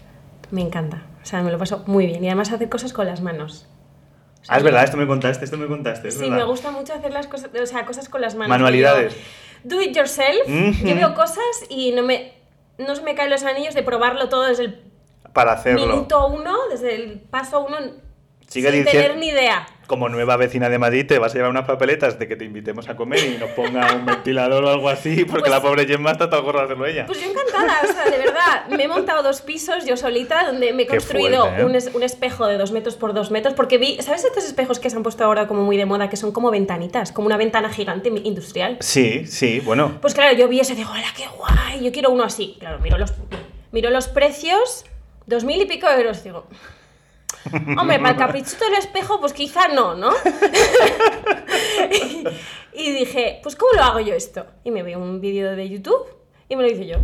Me encanta. O sea, me lo paso muy bien. Y además hacer cosas con las manos. O sea, Ah, es verdad, esto me contaste, esto me contaste. es Sí, verdad. me gusta mucho hacer las cosas, o sea, cosas con las manos. Manualidades. Yo, Do it yourself. Ujú. Yo veo cosas y no me, no se me caen los anillos de probarlo todo desde el Para hacerlo. minuto uno, desde el paso uno, Sigue sin diciendo- tener ni idea. Como nueva vecina de Madrid, te vas a llevar unas papeletas de que te invitemos a comer y nos ponga un (laughs) ventilador o algo así, porque Pues- la pobre Gemma está todo gorda de hacerlo ella. Pues yo encantada, o sea, de verdad. Me he montado dos pisos yo solita, donde me he Qué construido fuerte, ¿eh? un, es- un espejo de dos metros por dos metros, porque vi, ¿sabes estos espejos que se han puesto ahora como muy de moda, que son como ventanitas, como una ventana gigante industrial? Sí, sí, bueno. Pues claro, yo vi eso y digo, ¡hola, qué guay! Yo quiero uno así. Claro, miro los, miro los precios, dos mil y pico euros. Digo, hombre, para el caprichito del espejo, pues quizá no, ¿no? y, (laughs) y dije, pues ¿cómo lo hago yo esto? Y me vi un vídeo de YouTube y me lo hice yo.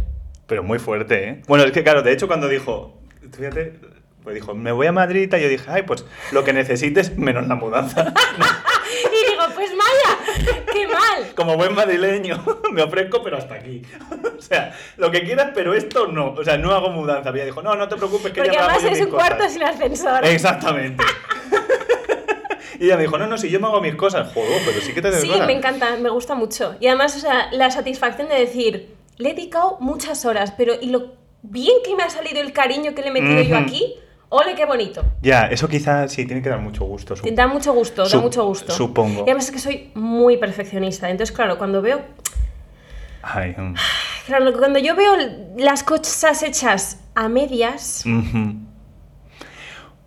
Pero muy fuerte, ¿eh? Bueno, es que claro, de hecho cuando dijo, fíjate, pues dijo, me voy a Madrid y tal", yo dije, ay, pues lo que necesites menos la mudanza. (laughs) Y digo, pues Maya, qué mal. (laughs) Como buen madrileño, (laughs) me ofrezco, pero hasta aquí. (laughs) o sea, lo que quieras, pero esto no. O sea, no hago mudanza. Ella dijo, no, no te preocupes, que Porque ya hago además yo es un cuarto cosas". sin ascensor. Exactamente. y ella me dijo, no, no, si yo me hago mis cosas. Joder, pero sí que te Sí, me encanta, me gusta mucho. Y además, o sea, la satisfacción de decir, le he dedicado muchas horas, pero y lo bien que me ha salido el cariño que le he metido yo aquí, ole, qué bonito. Ya, eso quizás sí, tiene que dar mucho gusto. Te Da mucho gusto, da mucho gusto. supongo. Y además es que soy muy perfeccionista. Entonces, claro, cuando veo. Ay, mm. (sighs) Claro, cuando yo veo las cosas hechas a medias. Ujú.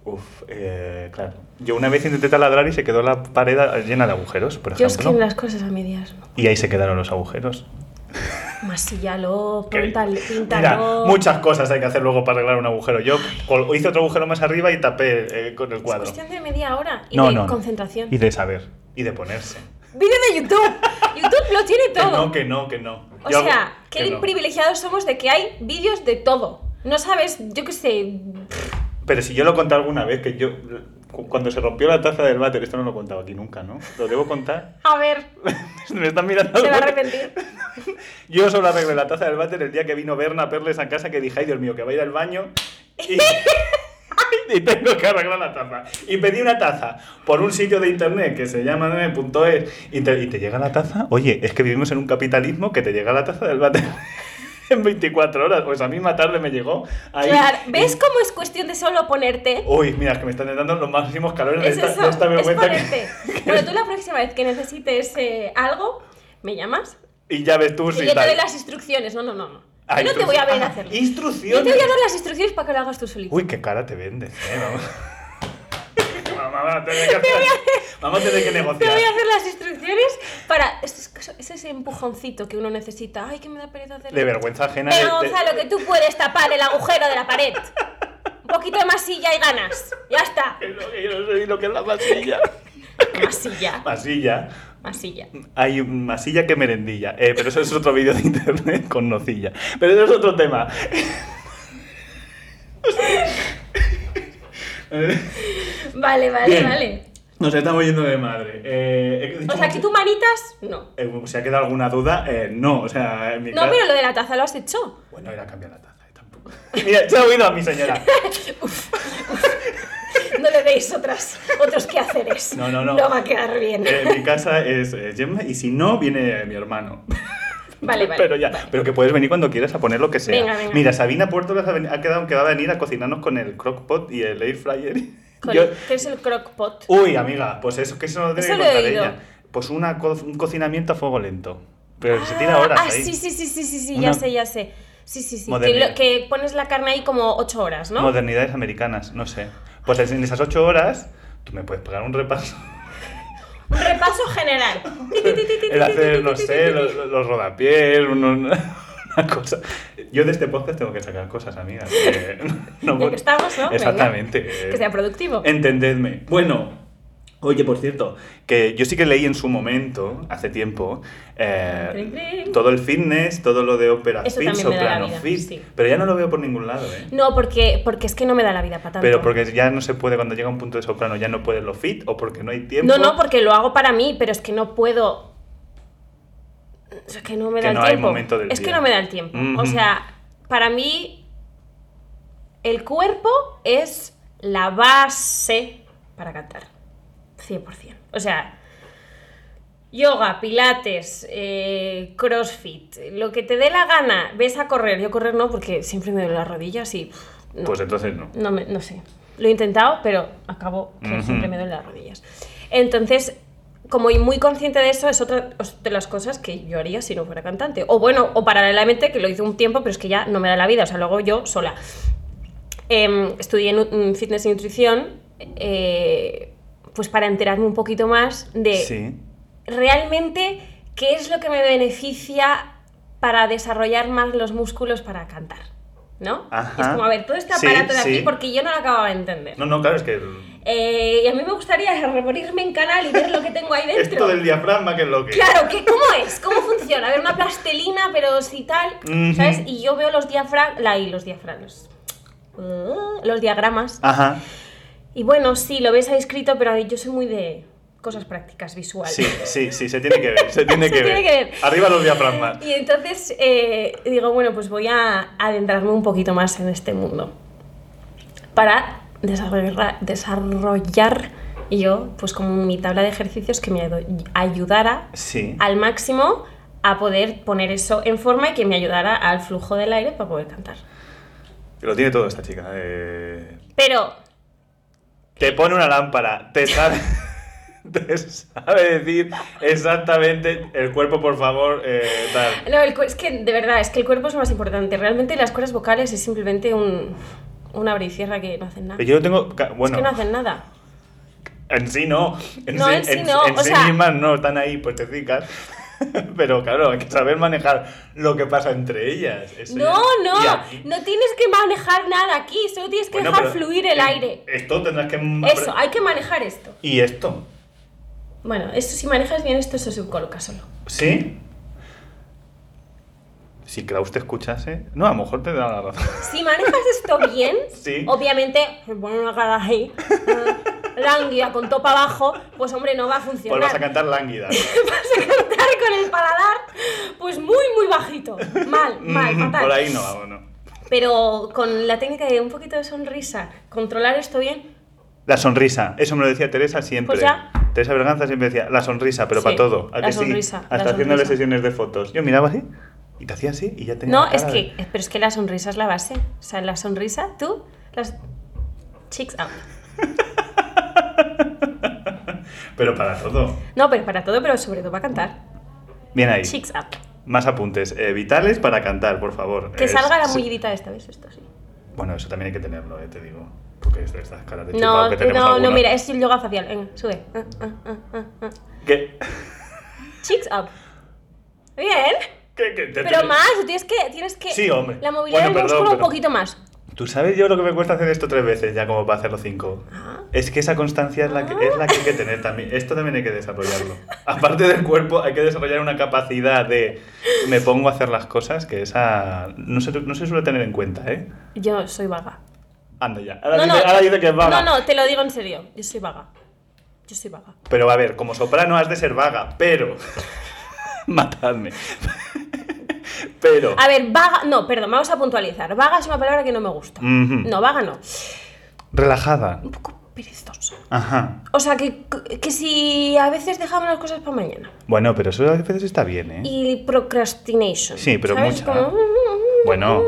Uf, eh, claro. Yo una vez intenté taladrar y se quedó la pared llena de agujeros, por Yo es que ejemplo. las cosas a medias. Y ahí se quedaron los agujeros. (laughs) Masíllalo, Que- píntalo, Mira, muchas cosas hay que hacer luego para arreglar un agujero. Yo hice otro agujero más arriba y tapé eh, con el Es cuadro. cuestión de media hora y No, de no, concentración. Y de saber. Y de ponerse. Vídeo de YouTube. YouTube lo tiene Que todo. no, que no, que no. O Yo sea, que qué privilegiados somos de que hay vídeos de todo. No sabes, yo qué sé. Pero si yo lo conté alguna vez, que yo. Cu- Cuando se rompió la taza del váter, esto no lo he contado aquí nunca, ¿no? ¿Lo debo contar? (laughs) A ver, (laughs) Me están mirando. se va a arrepentir. (laughs) Yo solo arreglé la taza del váter el día que vino Berna Perles a casa que dije, ay Dios mío, que va a ir al baño y, y tengo que arreglar la taza. Y pedí una taza por un sitio de internet que se llama nene.es y te, y te llega la taza. Oye, es que vivimos en un capitalismo que te llega la taza del váter en 24 horas. Pues a mí más tarde me llegó ahí. Claro, ¿ves cómo es cuestión de solo ponerte? Uy, mira, es que me están dando los máximos calores de Es esta, eso, de esta es (laughs) que-. Bueno, tú la próxima vez que necesites eh, algo, me llamas y ya ves tú y si yo te doy las instrucciones. No, no, no. no. Ah, Yo no te voy a ver instrucciones. a hacerlo. Ah, Yo Instrucciones. te voy a dar las instrucciones para que lo hagas tú solito. Uy, qué cara te vendes, eh. Vamos. (laughs) A tener que, hacer- vamos a tener que Te negociar. voy a hacer las instrucciones para. Es, es ese empujoncito que uno necesita. Ay, que me da pereza hacerlo. De vergüenza ajena. de- Venga, de- Gonzalo, que tú puedes tapar el agujero de la pared. Un poquito de masilla y ganas. Ya está. que no- que yo no sé lo que es la masilla. Masilla. Masilla. Masilla. Hay un masilla que merendilla. Eh, pero eso es otro vídeo de internet con nocilla. Pero eso es otro tema. (laughs) Vale, vale, Bien. vale. Nos estamos yendo de madre. Eh, O sea, que tú manitas, no. Eh, ¿Se ha quedado alguna duda? Eh, no, o sea, en mi No, pero lo de la taza lo has hecho. Bueno, era cambiar la taza, eh, tampoco. (laughs) Mira, se ha oído a mi señora. (laughs) No le deis otras, otros quehaceres. No, no, no. No va a quedar bien. Mi casa es Gemma y si no, viene mi hermano. Vale, vale. Pero ya, pero que puedes venir cuando quieras a poner lo que sea. Venga, venga. Mira, Sabina Puerto ha, quedado que va a venir a cocinarnos con el crockpot y el air fryer. (laughs) Yo- ¿Qué es el crockpot? Uy, amiga, pues eso, que eso no tiene Eso que contar ella. Pues una co- un cocinamiento a fuego lento. Pero se tira horas Ah, ahí. sí, sí, sí, sí, sí, sí, Una- ya sé, ya sé. Sí, sí, sí. Que, lo- que pones la carne ahí como ocho horas, ¿no? Modernidades americanas, no sé. Pues en esas ocho horas, tú me puedes pegar un repaso. Un repaso general. El hacer, no sé, los, los rodapiés, unos- una cosa. Yo de este podcast tengo que sacar cosas, amigas. no estamos, ¿no? Venga. Exactamente. Que sea productivo. Entendedme. Bueno, oye, por cierto, que yo sí que leí en su momento, hace tiempo, eh, todo el fitness, todo lo de Opera Eso Fit, Soprano Fit, sí. pero ya no lo veo por ningún lado, ¿eh? No, porque, porque es que no me da la vida para tanto. Pero porque ya no se puede, cuando llega un punto de soprano, ya no puede lo fit, o porque no hay tiempo. No, no, porque lo hago para mí, pero es que no puedo. O sea, que no me Que da el no hay tiempo. momento del es que no me da el tiempo. O sea, para mí, el cuerpo es la base para cantar. 100%. O sea, yoga, pilates, eh, crossfit, lo que te dé la gana, ves a correr. Yo correr no, porque siempre me duelen las rodillas y. no. Pues entonces no. No, me- no sé. Lo he intentado, pero acabo que siempre me duelen las rodillas. Entonces, como y muy consciente de eso, es otra de las cosas que yo haría si no fuera cantante. O bueno, o paralelamente, que lo hice un tiempo, pero es que ya no me da la vida. O sea, luego yo sola. Em, estudié nu- mm, fitness y nutrición, eh, pues para enterarme un poquito más de Sí. realmente qué es lo que me beneficia para desarrollar más los músculos para cantar. ¿No? Ajá. Es como, a ver, todo este Sí, aparato de aquí sí. porque yo no lo acababa de entender. No, no, claro, es que Eh, y a mí me gustaría reponerme en canal y ver lo que tengo ahí (laughs) dentro. esto del diafragma, que es lo que. Claro, ¿qué, ¿cómo es? ¿Cómo funciona? A ver, una plastelina, pero si tal. ¿sabes? Y yo veo los diafragmas, la y los diafragmas, Uh, los diagramas. Ajá. Y bueno, sí, lo ves ahí escrito, pero yo soy muy de cosas prácticas, visuales. Sí, sí, sí, se tiene que ver, se tiene, (laughs) Se que, tiene ver. que ver. Arriba los diafragmas. Y entonces eh, digo, bueno, pues voy a adentrarme un poquito más en este mundo para desarrollar, desarrollar yo, pues como mi tabla de ejercicios que me ayu- ayudara Sí. al máximo a poder poner eso en forma y que me ayudara al flujo del aire para poder cantar. Lo tiene todo esta chica. eh. Pero, Te pone una lámpara, te sabe, (laughs) te sabe decir exactamente el cuerpo, por favor, eh, tal. no, el es que de verdad, es que el cuerpo es lo más importante. Realmente las cuerdas vocales es simplemente un, un abre y cierra que no hacen nada. Yo lo tengo. Bueno, Es que no hacen nada. en sí no. No, en sí no, En o sí sea- mismas no, están ahí puestecicas. (laughs) Pero claro, hay que saber manejar lo que pasa entre ellas. Eso No, ya- no, no tienes que manejar nada aquí, solo tienes que Bueno, dejar fluir el aire. Esto tendrás que. Eso, hay que manejar esto. ¿Y esto? Bueno, esto si manejas bien esto se subcoloca solo. ¿Sí? Si Klaus te escuchase. No, a lo mejor te da la razón. Si manejas esto bien, (laughs) Sí. obviamente, se pone una cara ahí, (laughs) lánguida, con topa abajo, pues hombre, no va a funcionar. Pues vas a cantar lánguida. (laughs) Vas a cantar con el paladar, pues muy, muy bajito. Mal, mal, Mm, fatal. Por ahí no, vamos, no. Pero con la técnica de un poquito de sonrisa, controlar esto bien, La sonrisa, eso me lo decía Teresa siempre. Pues ya. Teresa Berganza siempre decía, la sonrisa, pero Sí, para todo. ¿A la que sí? sonrisa, la Hasta haciéndole sonrisa. sesiones de fotos. Yo miraba así y te hacía así y ya tenía No, la es que, de- pero es que la sonrisa es la base. O sea, la sonrisa, tú, las cheeks up. (laughs) (laughs) Pero para todo. No, pero para todo, pero sobre todo para cantar. Bien ahí. Cheeks up. Más apuntes. eh, vitales para cantar, por favor. Que Es- salga la mullidita esta vez, esto sí. Bueno, eso también hay que tenerlo, eh, te digo. Porque estas caras de No, que tenemos no, no, algunos. mira, es el yoga facial. Venga, sube. Ah, ah, ah. ¿Qué? Cheeks up. Bien. ¿Qué- qué- te- Pero te- más, tienes que, tienes que. Sí, hombre. La movilidad Bueno, del perdón, músculo un pero- poquito más. ¿Tú sabes yo lo que me cuesta hacer esto tres veces ya como para hacerlo cinco? Es que esa constancia es la que, es la que hay que tener también. Esto también hay que desarrollarlo. Aparte del cuerpo, hay que desarrollar una capacidad de me pongo a hacer las cosas que esa no se, no se suele tener en cuenta, ¿eh? Yo soy vaga. Anda ya. Ahora, No, dice, no. ahora dice que es vaga. No, no, te lo digo en serio. Yo soy vaga. Yo soy vaga. Pero a ver, como soprano has de ser vaga, pero... (laughs) Matadme. Pero... A ver, vaga. No, perdón, vamos a puntualizar. Vaga es una palabra que no me gusta. No, vaga no. Relajada. Un poco perezoso. Ajá. O sea, que, que si a veces dejamos las cosas para mañana. Bueno, pero eso a veces está bien, ¿eh? Y procrastination. Sí, pero ¿sabes? mucha. Como, Bueno.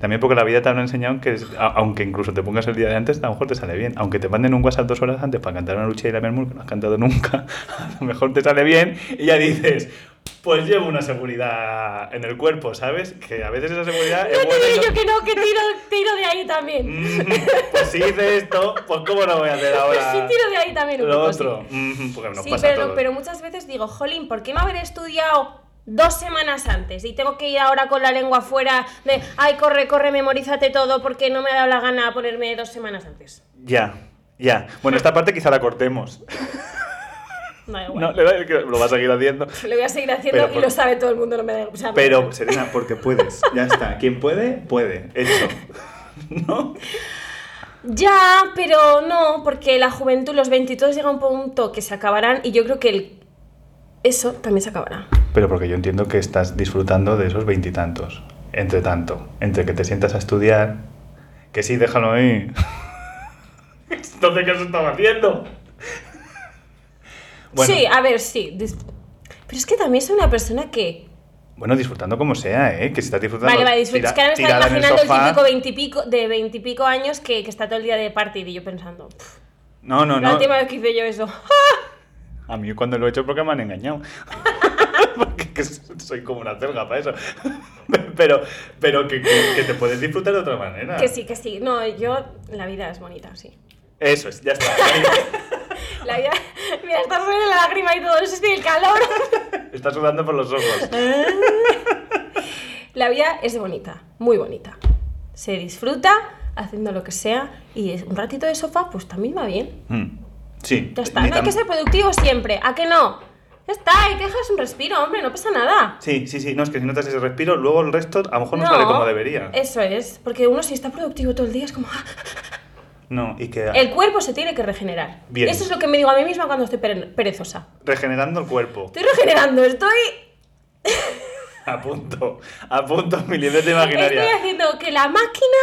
También porque la vida te habrá enseñado que, es- a- aunque incluso te pongas el día de antes, a lo mejor te sale bien. Aunque te manden un WhatsApp dos horas antes para cantar una lucha y la Mermur que no has cantado nunca, (laughs) a lo mejor te sale bien y ya dices, pues llevo una seguridad en el cuerpo, ¿sabes? Que a veces esa seguridad es No te buena no- yo que no, que tiro, tiro de ahí también. Mm, Pues si hice esto, pues ¿cómo lo voy a hacer (laughs) ahora? Pues sí tiro de ahí también un Lo poco, otro. sí. Mm, Porque nos Sí, pasa a pero, todos. pero muchas veces digo, jolín, ¿por qué no haber estudiado dos semanas antes? Y tengo que ir ahora con la lengua fuera de, ay, corre, corre, memorízate todo porque no me ha dado la gana ponerme dos semanas antes. Ya, ya. Bueno, esta parte quizá la cortemos. (laughs) (laughs) Da igual. No, le da- que lo va a seguir haciendo. Lo voy a seguir haciendo Pero y por- lo sabe todo el mundo, no me da o sea, Pero. Serena, porque puedes. Ya está. Quien puede, puede. Hecho. (laughs) ¿No? Ya, pero no, porque la juventud, los 22 llega a un punto que se acabarán y yo creo que el- eso también se acabará. Pero porque yo entiendo que estás disfrutando de esos veintitantos. Entre tanto, entre que te sientas a estudiar, que sí, déjalo ahí. (laughs) Entonces, ¿qué has estado haciendo? Bueno, Sí, a ver, sí. dis- Pero es que también soy una persona que... bueno, disfrutando como sea, ¿eh? Que si estás disfrutando. Vale, vale, disfruta. tira- Es que ahora me estaba en imaginando el, sofá. típico veintipico, de veintipico años que, que está todo el día de party y yo pensando, "Pff, No, no, la no. última vez que hice yo eso. (laughs) A mí cuando lo he hecho porque me han engañado. (laughs) porque que soy como una celga para eso. (laughs) pero pero que, que- que te puedes disfrutar de otra manera. que sí, que sí. No, yo, la vida es bonita, sí. Eso es, ya está. (laughs) La vida, mira, está saliendo la lágrima y todo, no sé si el calor. Está sudando por los ojos. (laughs) La vida es bonita, muy bonita. Se disfruta haciendo lo que sea y es- un ratito de sofá, pues también va bien. Mm, Sí. Ya está, no hay que ser productivo siempre, ¿a que no? Ya está, y te dejas un respiro, hombre, no pasa nada. Sí, sí, sí. No, es que si notas ese respiro, luego el resto a lo mejor no, sale como debería. Eso es, porque uno si está productivo todo el día es como... No, y que El cuerpo se tiene que regenerar. Bien. Eso es lo que me digo a mí misma cuando estoy pere- perezosa. regenerando el cuerpo. Estoy regenerando, estoy, (laughs) A punto. A punto, mi libreta estoy imaginaria. haciendo que la máquina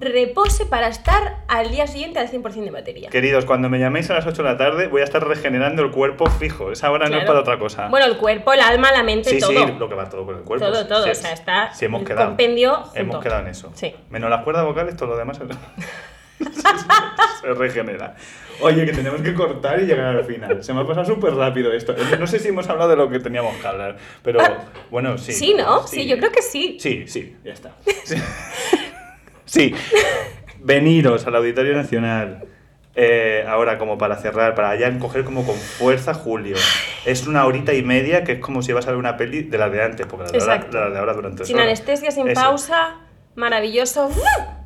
repose para estar al día siguiente al 100% de batería. Queridos, cuando me llaméis a las 8 de la tarde, voy a estar regenerando el cuerpo fijo. Esa hora no es para otra cosa. Bueno, el cuerpo, el alma, la mente, sí, todo. sí, lo que va todo con el cuerpo. Todo, sí, todo, sí. o sea, está Sí, hemos el quedado. compendio junto. Hemos quedado en eso. Sí. Menos las cuerdas vocales, todo lo demás (laughs) (laughs) se regenera. Oye, que tenemos que cortar y llegar al final. Se me ha pasado súper rápido esto. No sé si hemos hablado de lo que teníamos que hablar, pero bueno, sí. Ah, Sí, ¿no? Sí, yo creo que sí. Sí, sí, ya está. Sí. Sí. Veniros al Auditorio Nacional. eh, ahora, como para cerrar, para ya coger como con fuerza Julio. Es una horita y media que es como si vas a ver una peli de las de antes, porque las de ahora, las de ahora duran tres Sin horas. anestesia, sin Eso. pausa, maravilloso.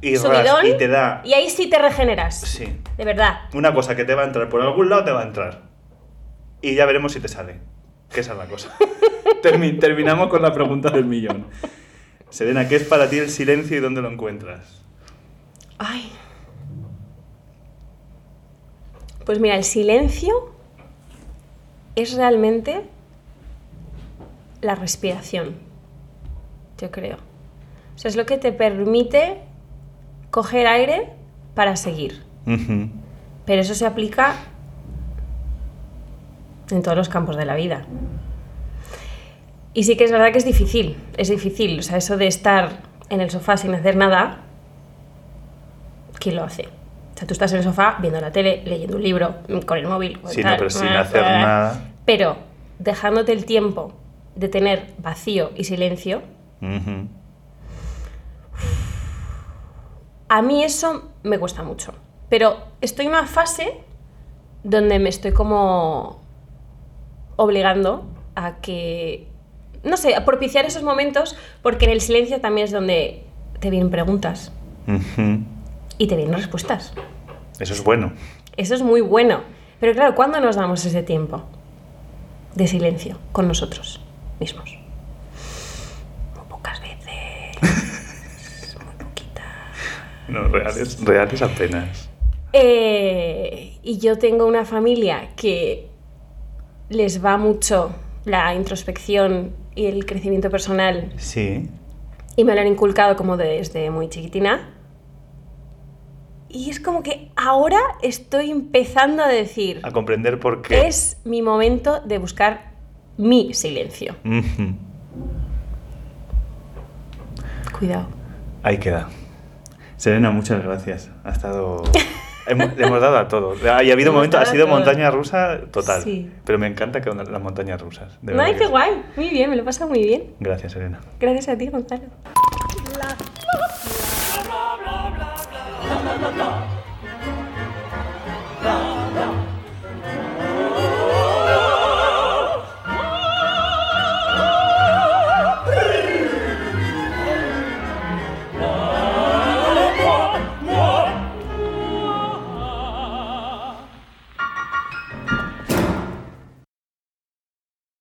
Y ras, subidón. y te da- y ahí sí te regeneras. Sí. De verdad. Una cosa que te va a entrar por algún lado te va a entrar. Y ya veremos si te sale. Que esa es la cosa. (laughs) Termi- terminamos con la pregunta del millón. Serena, ¿qué es para ti el silencio y dónde lo encuentras? Ay. Pues mira, el silencio es realmente la respiración, yo creo. O sea, es lo que te permite coger aire para seguir. Pero eso se aplica en todos los campos de la vida. Y sí que es verdad que es difícil, es difícil. O sea, eso de estar en el sofá sin hacer nada, ¿quién lo hace? O sea, tú estás en el sofá viendo la tele, leyendo un libro, con el móvil. con Sí, no, tal, pero sin ah, hacer ah. nada. Pero dejándote el tiempo de tener vacío y silencio, Ujú. A mí eso me cuesta mucho. Pero estoy en una fase donde me estoy como obligando a que, no sé, a propiciar esos momentos, porque en el silencio también es donde te vienen preguntas y te vienen respuestas. Eso es bueno. Eso es muy bueno. Pero claro, ¿cuándo nos damos ese tiempo de silencio con nosotros mismos? Muy pocas veces. Muy poquitas. No, reales, reales apenas. Eh, y yo tengo una familia que les va mucho la introspección y el crecimiento personal Sí. y me lo han inculcado como desde muy chiquitina. Y es como que ahora estoy empezando a decir, A comprender por qué. es mi momento de buscar mi silencio. Cuidado. Ahí queda. Serena, muchas gracias. Ha estado. hemos, le hemos dado a todo. Ha, y ha habido momentos, ha sido todo. montaña rusa total. Sí. Pero me encanta que las montañas rusas. de ay, que qué guay. Muy bien, me lo pasa muy bien. Gracias, Serena. Gracias a ti, Gonzalo.